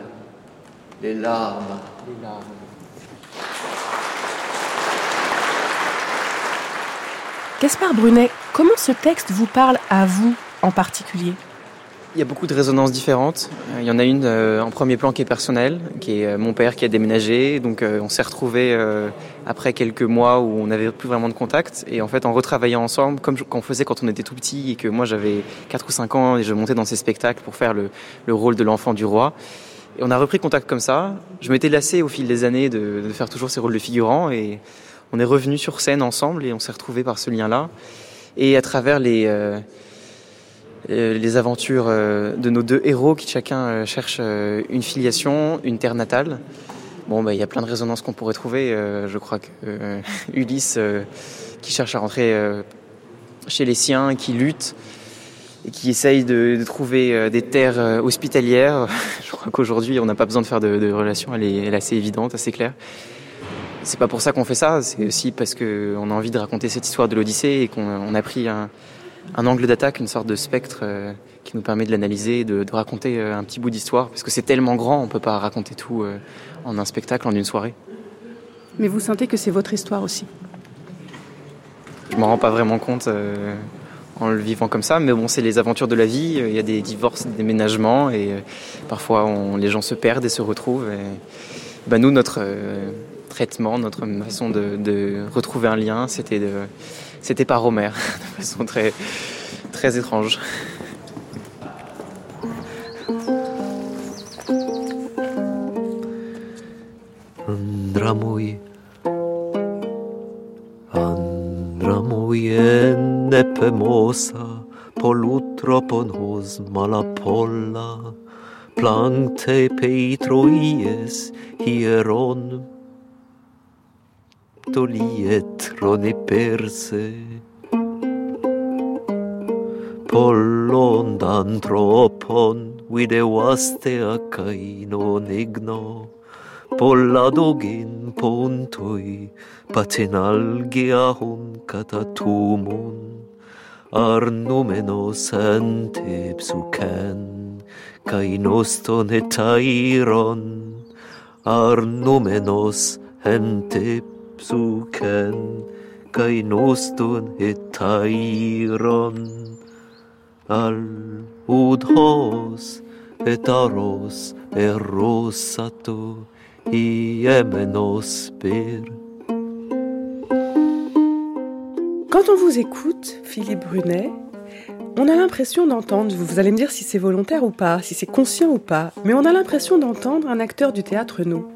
les larmes. Les larmes. Gaspard Brunet, comment ce texte vous parle à vous en particulier? Il y a beaucoup de résonances différentes. Il y en a une euh, en premier plan qui est personnelle, qui est euh, mon père qui a déménagé. Donc euh, on s'est retrouvés après quelques mois où on n'avait plus vraiment de contact. Et en fait, en retravaillant ensemble, comme on faisait quand on était tout petit et que moi j'avais 4 ou 5 ans et je montais dans ces spectacles pour faire le, le rôle de l'enfant du roi. Et on a repris contact comme ça. Je m'étais lassé au fil des années de, de, faire toujours ces rôles de figurant. Et on est revenu sur scène ensemble et on s'est retrouvés par ce lien-là. Et à travers les euh, les aventures euh, de nos deux héros qui chacun euh, cherche une filiation, une terre natale. Bon, bah, il y a plein de résonances qu'on pourrait trouver. je crois que Ulysse, qui cherche à rentrer chez les siens, qui lutte et qui essaye de, trouver des terres hospitalières. Je crois qu'aujourd'hui, on n'a pas besoin de faire de, de relations. Elle elle est, assez évidente, assez claire. C'est pas pour ça qu'on fait ça. C'est aussi parce qu'on a envie de raconter cette histoire de l'Odyssée et qu'on a pris un, un angle d'attaque, une sorte de spectre euh, qui nous permet de l'analyser, de, de, raconter euh, un petit bout d'histoire, parce que c'est tellement grand, on ne peut pas raconter tout euh, en un spectacle, en une soirée. Mais vous sentez que c'est votre histoire aussi Je m'en rends pas vraiment compte en le vivant comme ça, mais bon, c'est les aventures de la vie, il y a des divorces, des déménagements, et parfois on, les gens se perdent et se retrouvent. Et, bah, nous, notre traitement, notre façon de, de retrouver un lien, c'était de c'était par Homer, de façon très, très étrange. Andra mój, Andra mój, nepemosa, polutro ponos malapolla, plankte peitroies hieron fatto lietro trone perse. Pollondan tropon videoaste a cainon igno Polladogin pontoi patinalgia hun catatumun Arnumeno sente psucen cainoston et airon Arnumenos ente Quand on vous écoute, Philippe Brunet, on a l'impression d'entendre, vous allez me dire si c'est volontaire ou pas, si c'est conscient ou pas, mais on a l'impression d'entendre un acteur du théâtre no.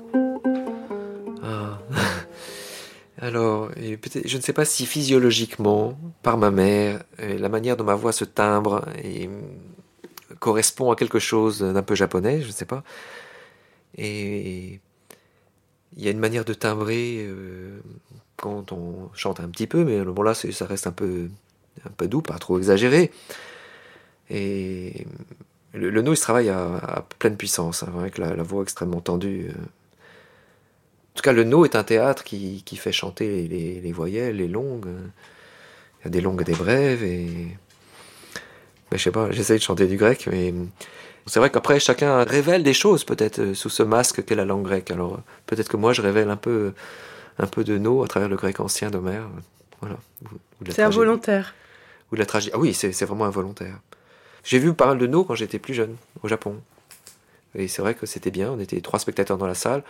Alors, je ne sais pas si physiologiquement, par ma mère, euh, la manière dont ma voix se timbre euh, correspond à quelque chose d'un peu japonais, je ne sais pas. Et il y a une manière de timbrer euh, quand on chante un petit peu, mais bon là, ça reste un peu, doux, pas trop exagéré. Et le, le no, il se travaille à, pleine puissance, hein, avec la, la voix extrêmement tendue. euh. En tout cas, le no est un théâtre qui, qui fait chanter les, les voyelles, les longues. Il y a des longues et des brèves. Et... Mais je sais pas, j'essaye de chanter du grec, mais c'est vrai qu'après, chacun révèle des choses, peut-être, euh, sous ce masque qu'est la langue grecque. Alors, euh, peut-être que moi, je révèle un peu, un peu de no à travers le grec ancien d'Homère. Voilà. C'est involontaire. Ou de la tragédie. Ah oui, c'est c'est vraiment involontaire. J'ai vu pas mal de no quand j'étais plus jeune, au Japon. Et c'est vrai que c'était bien, on était trois spectateurs dans la salle.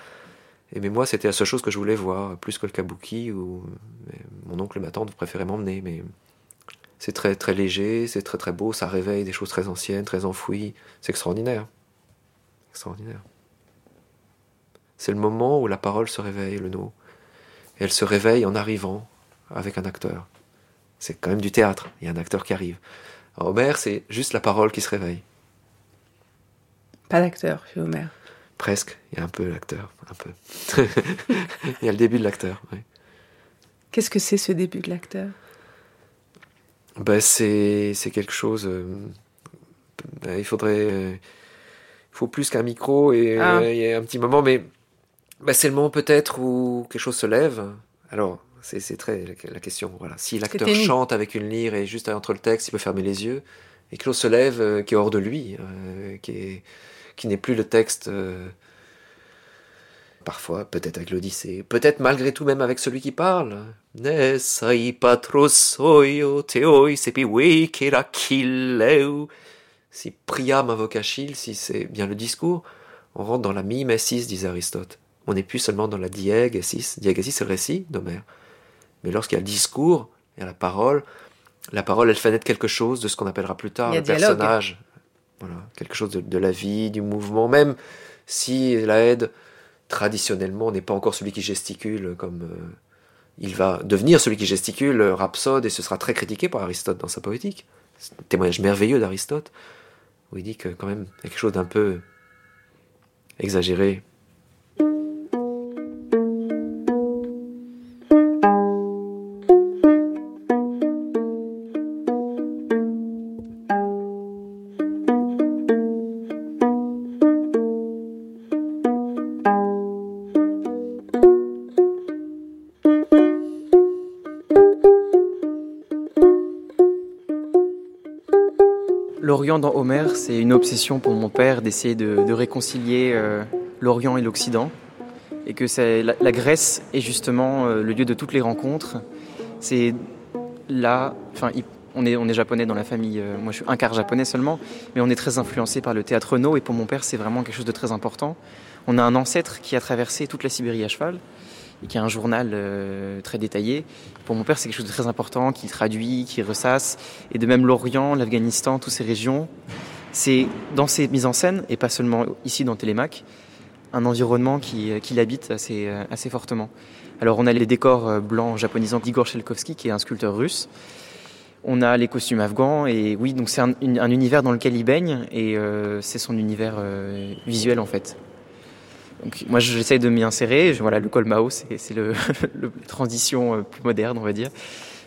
Mais moi, c'était la seule chose que je voulais voir, plus que le kabuki, mais mon oncle et ma tante préféraient m'emmener. Mais c'est très, très léger, c'est très, très beau, ça réveille des choses très anciennes, très enfouies. C'est extraordinaire. Extraordinaire. C'est le moment où la parole se réveille, le no. Elle se réveille en arrivant avec un acteur. C'est quand même du théâtre, il y a un acteur qui arrive. Homer, c'est juste la parole qui se réveille. Pas d'acteur chez Homer. Presque, il y a un peu l'acteur, un peu. il y a le début de l'acteur, oui. Qu'est-ce que c'est ce début de l'acteur? Ben, c'est, c'est quelque chose. euh, ben, il faudrait. euh, il faut plus qu'un micro et Ah. euh, un petit moment, mais ben, c'est le moment peut-être où quelque chose se lève. Alors, c'est, très la, question. Voilà. Si l'acteur chante avec une lyre et juste entre le texte, il peut fermer les yeux, et quelque chose se lève euh, qui est hors de lui, qui, est, qui n'est plus le texte. euh, Parfois, peut-être avec l'Odyssée, peut-être malgré tout même avec celui qui parle. Si Priam invoque Achille, si c'est bien le discours, on rentre dans la mime et 6, disait Aristote. On n'est plus seulement dans la diègue et 6. Diègue et 6, c'est le récit d'Homère. Mais lorsqu'il y a le discours, il y a la parole, la parole, elle fait naître quelque chose de ce qu'on appellera plus tard le dialogue. personnage. Quelque chose de, la vie, du mouvement, même si la aide, traditionnellement, n'est pas encore celui qui gesticule comme euh, il va devenir celui qui gesticule, euh, rhapsode, et ce sera très critiqué par Aristote dans sa poétique. C'est un témoignage merveilleux d'Aristote, où il dit que quand même, quelque chose d'un peu exagéré. Dans Homère, c'est une obsession pour mon père d'essayer de, réconcilier euh, l'Orient et l'Occident. Et que la, Grèce est justement euh, le lieu de toutes les rencontres. C'est là, enfin, on est, on est japonais dans la famille, euh, moi je suis un quart japonais seulement, mais on est très influencé par le théâtre no, et pour mon père c'est vraiment quelque chose de très important. On a un ancêtre qui a traversé toute la Sibérie à cheval, et qui a un journal euh, très détaillé. Pour mon père, c'est quelque chose de très important, qui traduit, qui ressasse, et de même l'Orient, l'Afghanistan, toutes ces régions. C'est dans ces mises en scène, et pas seulement ici dans Télémac, un environnement qui, euh, qui l'habite assez, euh, assez fortement. Alors on a les décors blancs japonisants d'Igor Shelkovsky, qui est un sculpteur russe. On a les costumes afghans et oui, donc c'est un, un, univers dans lequel il baigne et c'est son univers visuel en fait. Donc, moi, j'essaye de m'y insérer. Voilà, le Colmao, c'est le, transition euh, plus moderne, on va dire.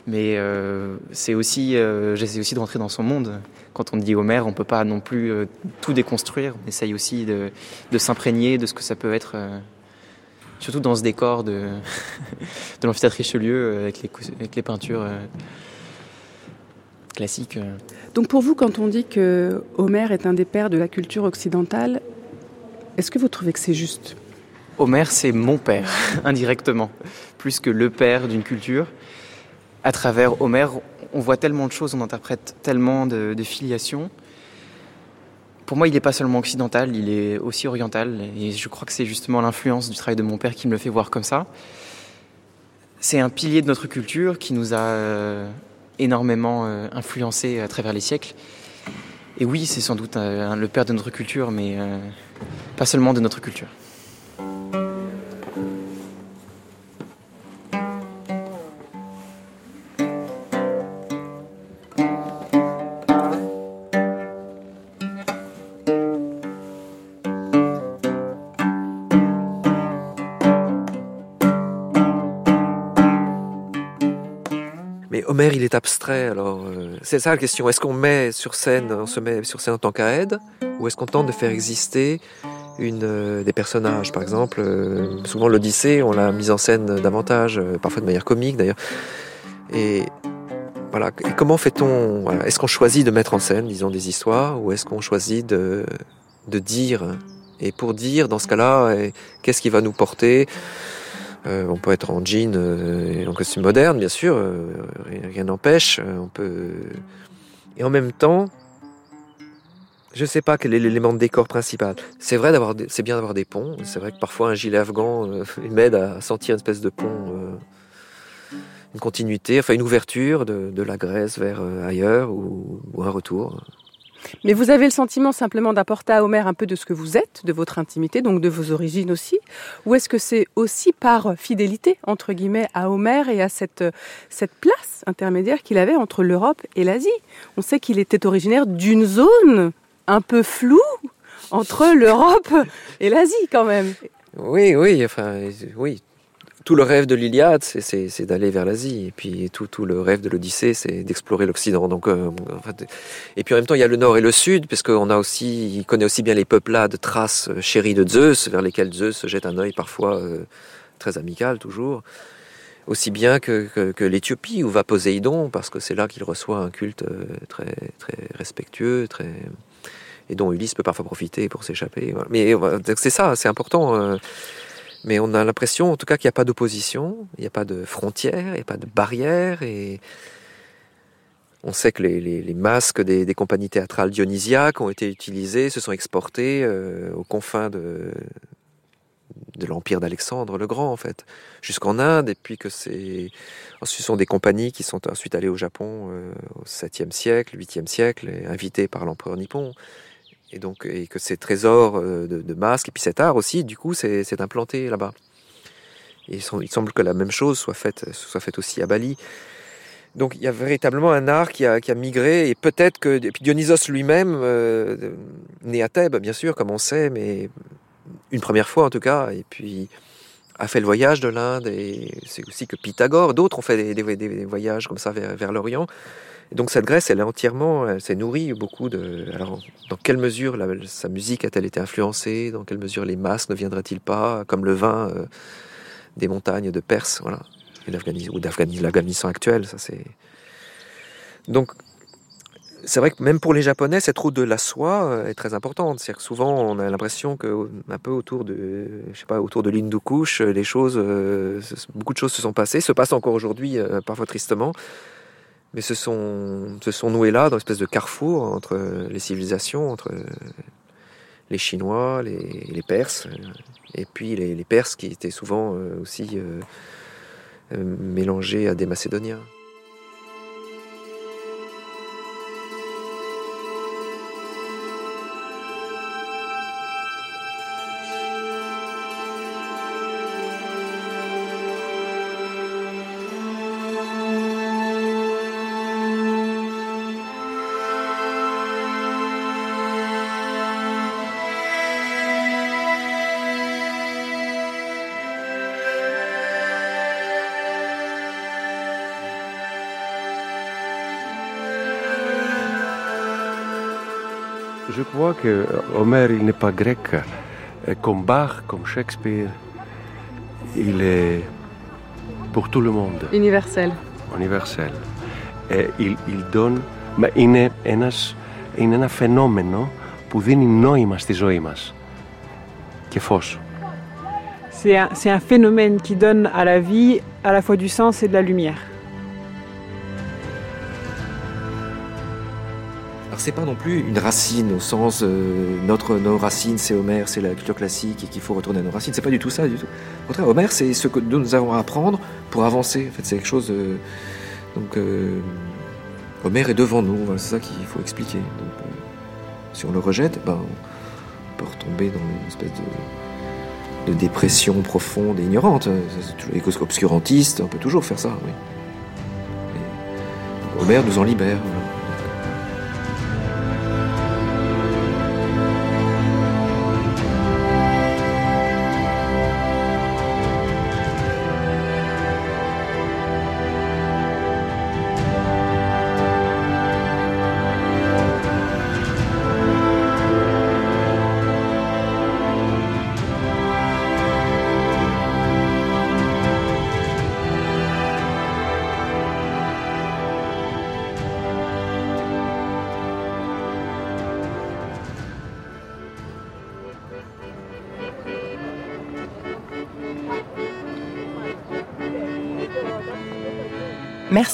Mais euh, c'est aussi, euh, j'essaie aussi de rentrer dans son monde. Quand on dit Homer, on peut pas non plus euh, tout déconstruire. On essaye aussi de, s'imprégner de ce que ça peut être, surtout dans ce décor de, l'amphithéâtre Richelieu avec les, avec les peintures classique. Donc pour vous, quand on dit que Homère est un des pères de la culture occidentale, est-ce que vous trouvez que c'est juste? Homère, c'est mon père, indirectement, plus que le père d'une culture. À travers Homère, on voit tellement de choses, on interprète tellement de, de filiations. Pour moi, il n'est pas seulement occidental, il est aussi oriental. Et je crois que c'est justement l'influence du travail de mon père qui me le fait voir comme ça. C'est un pilier de notre culture qui nous a euh, énormément euh, influencé à travers les siècles. Et oui, c'est sans doute euh, le père de notre culture, mais pas seulement de notre culture. Il est abstrait. Alors, euh, c'est ça la question. Est-ce qu'on met sur scène, on se met sur scène en tant qu'aide, ou est-ce qu'on tente de faire exister une, euh, des personnages? Par exemple, euh, souvent l'Odyssée, on l'a mise en scène davantage, euh, parfois de manière comique d'ailleurs. Et voilà. Et comment fait-on voilà. Est-ce qu'on choisit de mettre en scène, disons, des histoires, ou est-ce qu'on choisit de, de dire? Et pour dire, dans ce cas-là, qu'est-ce qui va nous porter? Euh, on peut être en jean euh, et en costume moderne, bien sûr, euh, rien n'empêche. On. Et en même temps, je ne sais pas quel est l'élément de décor principal. C'est vrai d'avoir, c'est bien d'avoir des ponts. C'est vrai que parfois un gilet afghan m'aide à sentir une espèce de pont, une continuité, enfin une ouverture de, la Grèce vers ailleurs ou un retour. Mais vous avez le sentiment simplement d'apporter à Homer un peu de ce que vous êtes, de votre intimité, donc de vos origines aussi. Ou est-ce que c'est aussi par fidélité, entre guillemets, à Homer et à cette, cette place intermédiaire qu'il avait entre l'Europe et l'Asie? On sait qu'il était originaire d'une zone un peu floue entre l'Europe et l'Asie quand même. Oui, oui, enfin, oui, tout le rêve de l'Iliade, c'est d'aller vers l'Asie. Et puis tout, tout, le rêve de l'Odyssée, c'est d'explorer l'Occident. Donc, euh, et puis en même temps, il y a le Nord et le Sud, parce qu'on a aussi, il connaît aussi bien les peuplades traces chéries de Zeus, vers lesquelles Zeus jette un œil parfois euh, très amical, toujours. Aussi bien que, l'Éthiopie, où va Poséidon, parce que c'est là qu'il reçoit un culte euh, très, très respectueux, très et dont Ulysse peut parfois profiter pour s'échapper. Mais c'est ça, c'est important. Euh, mais on a l'impression, en tout cas, qu'il n'y a pas d'opposition, il n'y a pas de frontières, il n'y a pas de barrières. Et on sait que les, masques des, compagnies théâtrales dionysiaques ont été utilisés, se sont exportés euh, aux confins de, l'empire d'Alexandre le Grand, en fait, jusqu'en Inde. Et puis que c'est. Ensuite, ce sont des compagnies qui sont ensuite allées au Japon euh, au 7e siècle, 8e siècle, invitées par l'empereur nippon et donc et que ces trésors euh, de, masques et puis cet art aussi du coup c'est implanté là-bas. Et il semble que la même chose soit faite soit faite aussi à Bali. Donc il y a véritablement un art qui a, migré et peut-être que et puis Dionysos lui-même euh, né à Thèbes bien sûr comme on sait mais une première fois en tout cas et puis a fait le voyage de l'Inde et c'est aussi que Pythagore d'autres ont fait des, voyages comme ça vers l'Orient et donc cette Grèce, elle est entièrement, elle s'est nourrie beaucoup de. Alors, dans quelle mesure sa musique a-t-elle été influencée? Dans quelle mesure les masques ne viendraient-ils pas, comme le vin euh, des montagnes de Perse, voilà, et ou d'Afghanistan actuel, ça c'est. Donc, c'est vrai que même pour les Japonais, cette route de la soie euh, est très importante. C'est-à-dire que souvent, on a l'impression que un peu autour de, je sais pas, autour de les choses, euh, beaucoup de choses se sont passées, se passent encore aujourd'hui, parfois tristement mais se sont, se noués là, dans une espèce de carrefour entre les civilisations, entre les Chinois, les, Perses, et puis les, Perses qui étaient souvent euh, aussi euh, euh, mélangés à des Macédoniens. que Homère, il n'est pas grec. Comme Bach, comme Shakespeare, il est pour tout le monde. Universel. Universel. Et il, il donne, μα είναι, ένας, είναι ένα φαινόμενο που δίνει νόημα στη ζωή μας και φως. C'est un, c'est un phénomène qui donne à la vie à la fois du sens et de la lumière. C'est pas non plus une racine au sens euh, notre nos racines c'est Homère, c'est la culture classique et qu'il faut retourner à nos racines. C'est pas du tout ça du tout. Au contraire, Homère c'est ce que nous avons à apprendre pour avancer. En fait, c'est quelque chose. euh, donc euh, Homère est devant nous. C'est ça qu'il faut expliquer. Euh, si on le rejette, ben, on peut retomber dans une espèce de, de dépression profonde et ignorante. Les causes obscurantistes, on peut toujours faire ça. Oui. Homère nous en libère.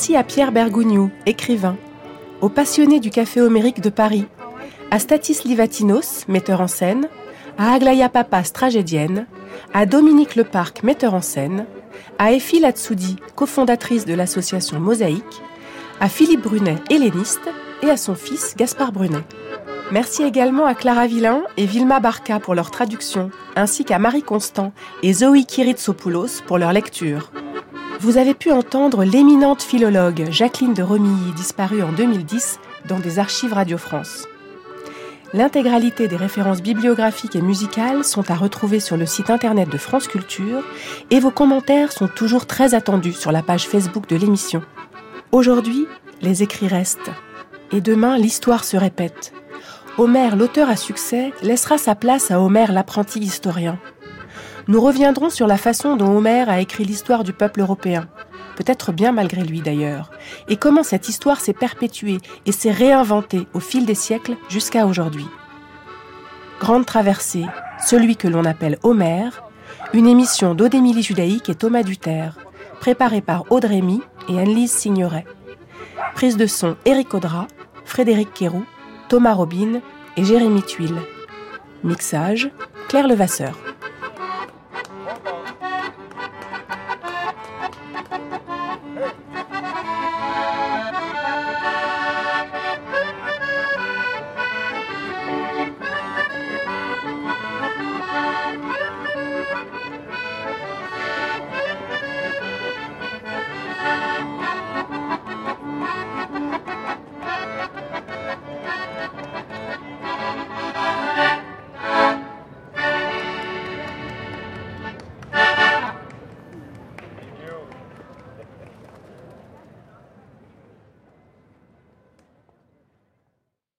Merci à Pierre Bergougnou, écrivain, aux passionnés du Café Homérique de Paris, à Statis Livatinos, metteur en scène, à Aglaya Papas, tragédienne, à Dominique Leparc, metteur en scène, à Effie Latsoudi, cofondatrice de l'association Mosaïque, à Philippe Brunet, helléniste, et à son fils Gaspard Brunet. Merci également à Clara Villain et Vilma Barca pour leur traduction, ainsi qu'à Marie Constant et Zoé Kiritsopoulos pour leur lecture. Vous avez pu entendre l'éminente philologue Jacqueline de Romilly, disparue en 2010 dans des archives Radio France. L'intégralité des références bibliographiques et musicales sont à retrouver sur le site internet de France Culture et vos commentaires sont toujours très attendus sur la page Facebook de l'émission. Aujourd'hui, les écrits restent et demain, l'histoire se répète. Homère, l'auteur à succès, laissera sa place à Homère, l'apprenti historien. Nous reviendrons sur la façon dont Homère a écrit l'histoire du peuple européen, peut-être bien malgré lui d'ailleurs, et comment cette histoire s'est perpétuée et s'est réinventée au fil des siècles jusqu'à aujourd'hui. Grande traversée, celui que l'on appelle Homère, une émission d'Odémilie Judaïque et Thomas Duterre, préparée par AudreyMy et Anne-Lise Signoret. Prise de son Éric Audra, Frédéric Quéroux, Thomas Robin et Jérémy Tuile. Mixage, Claire Levasseur.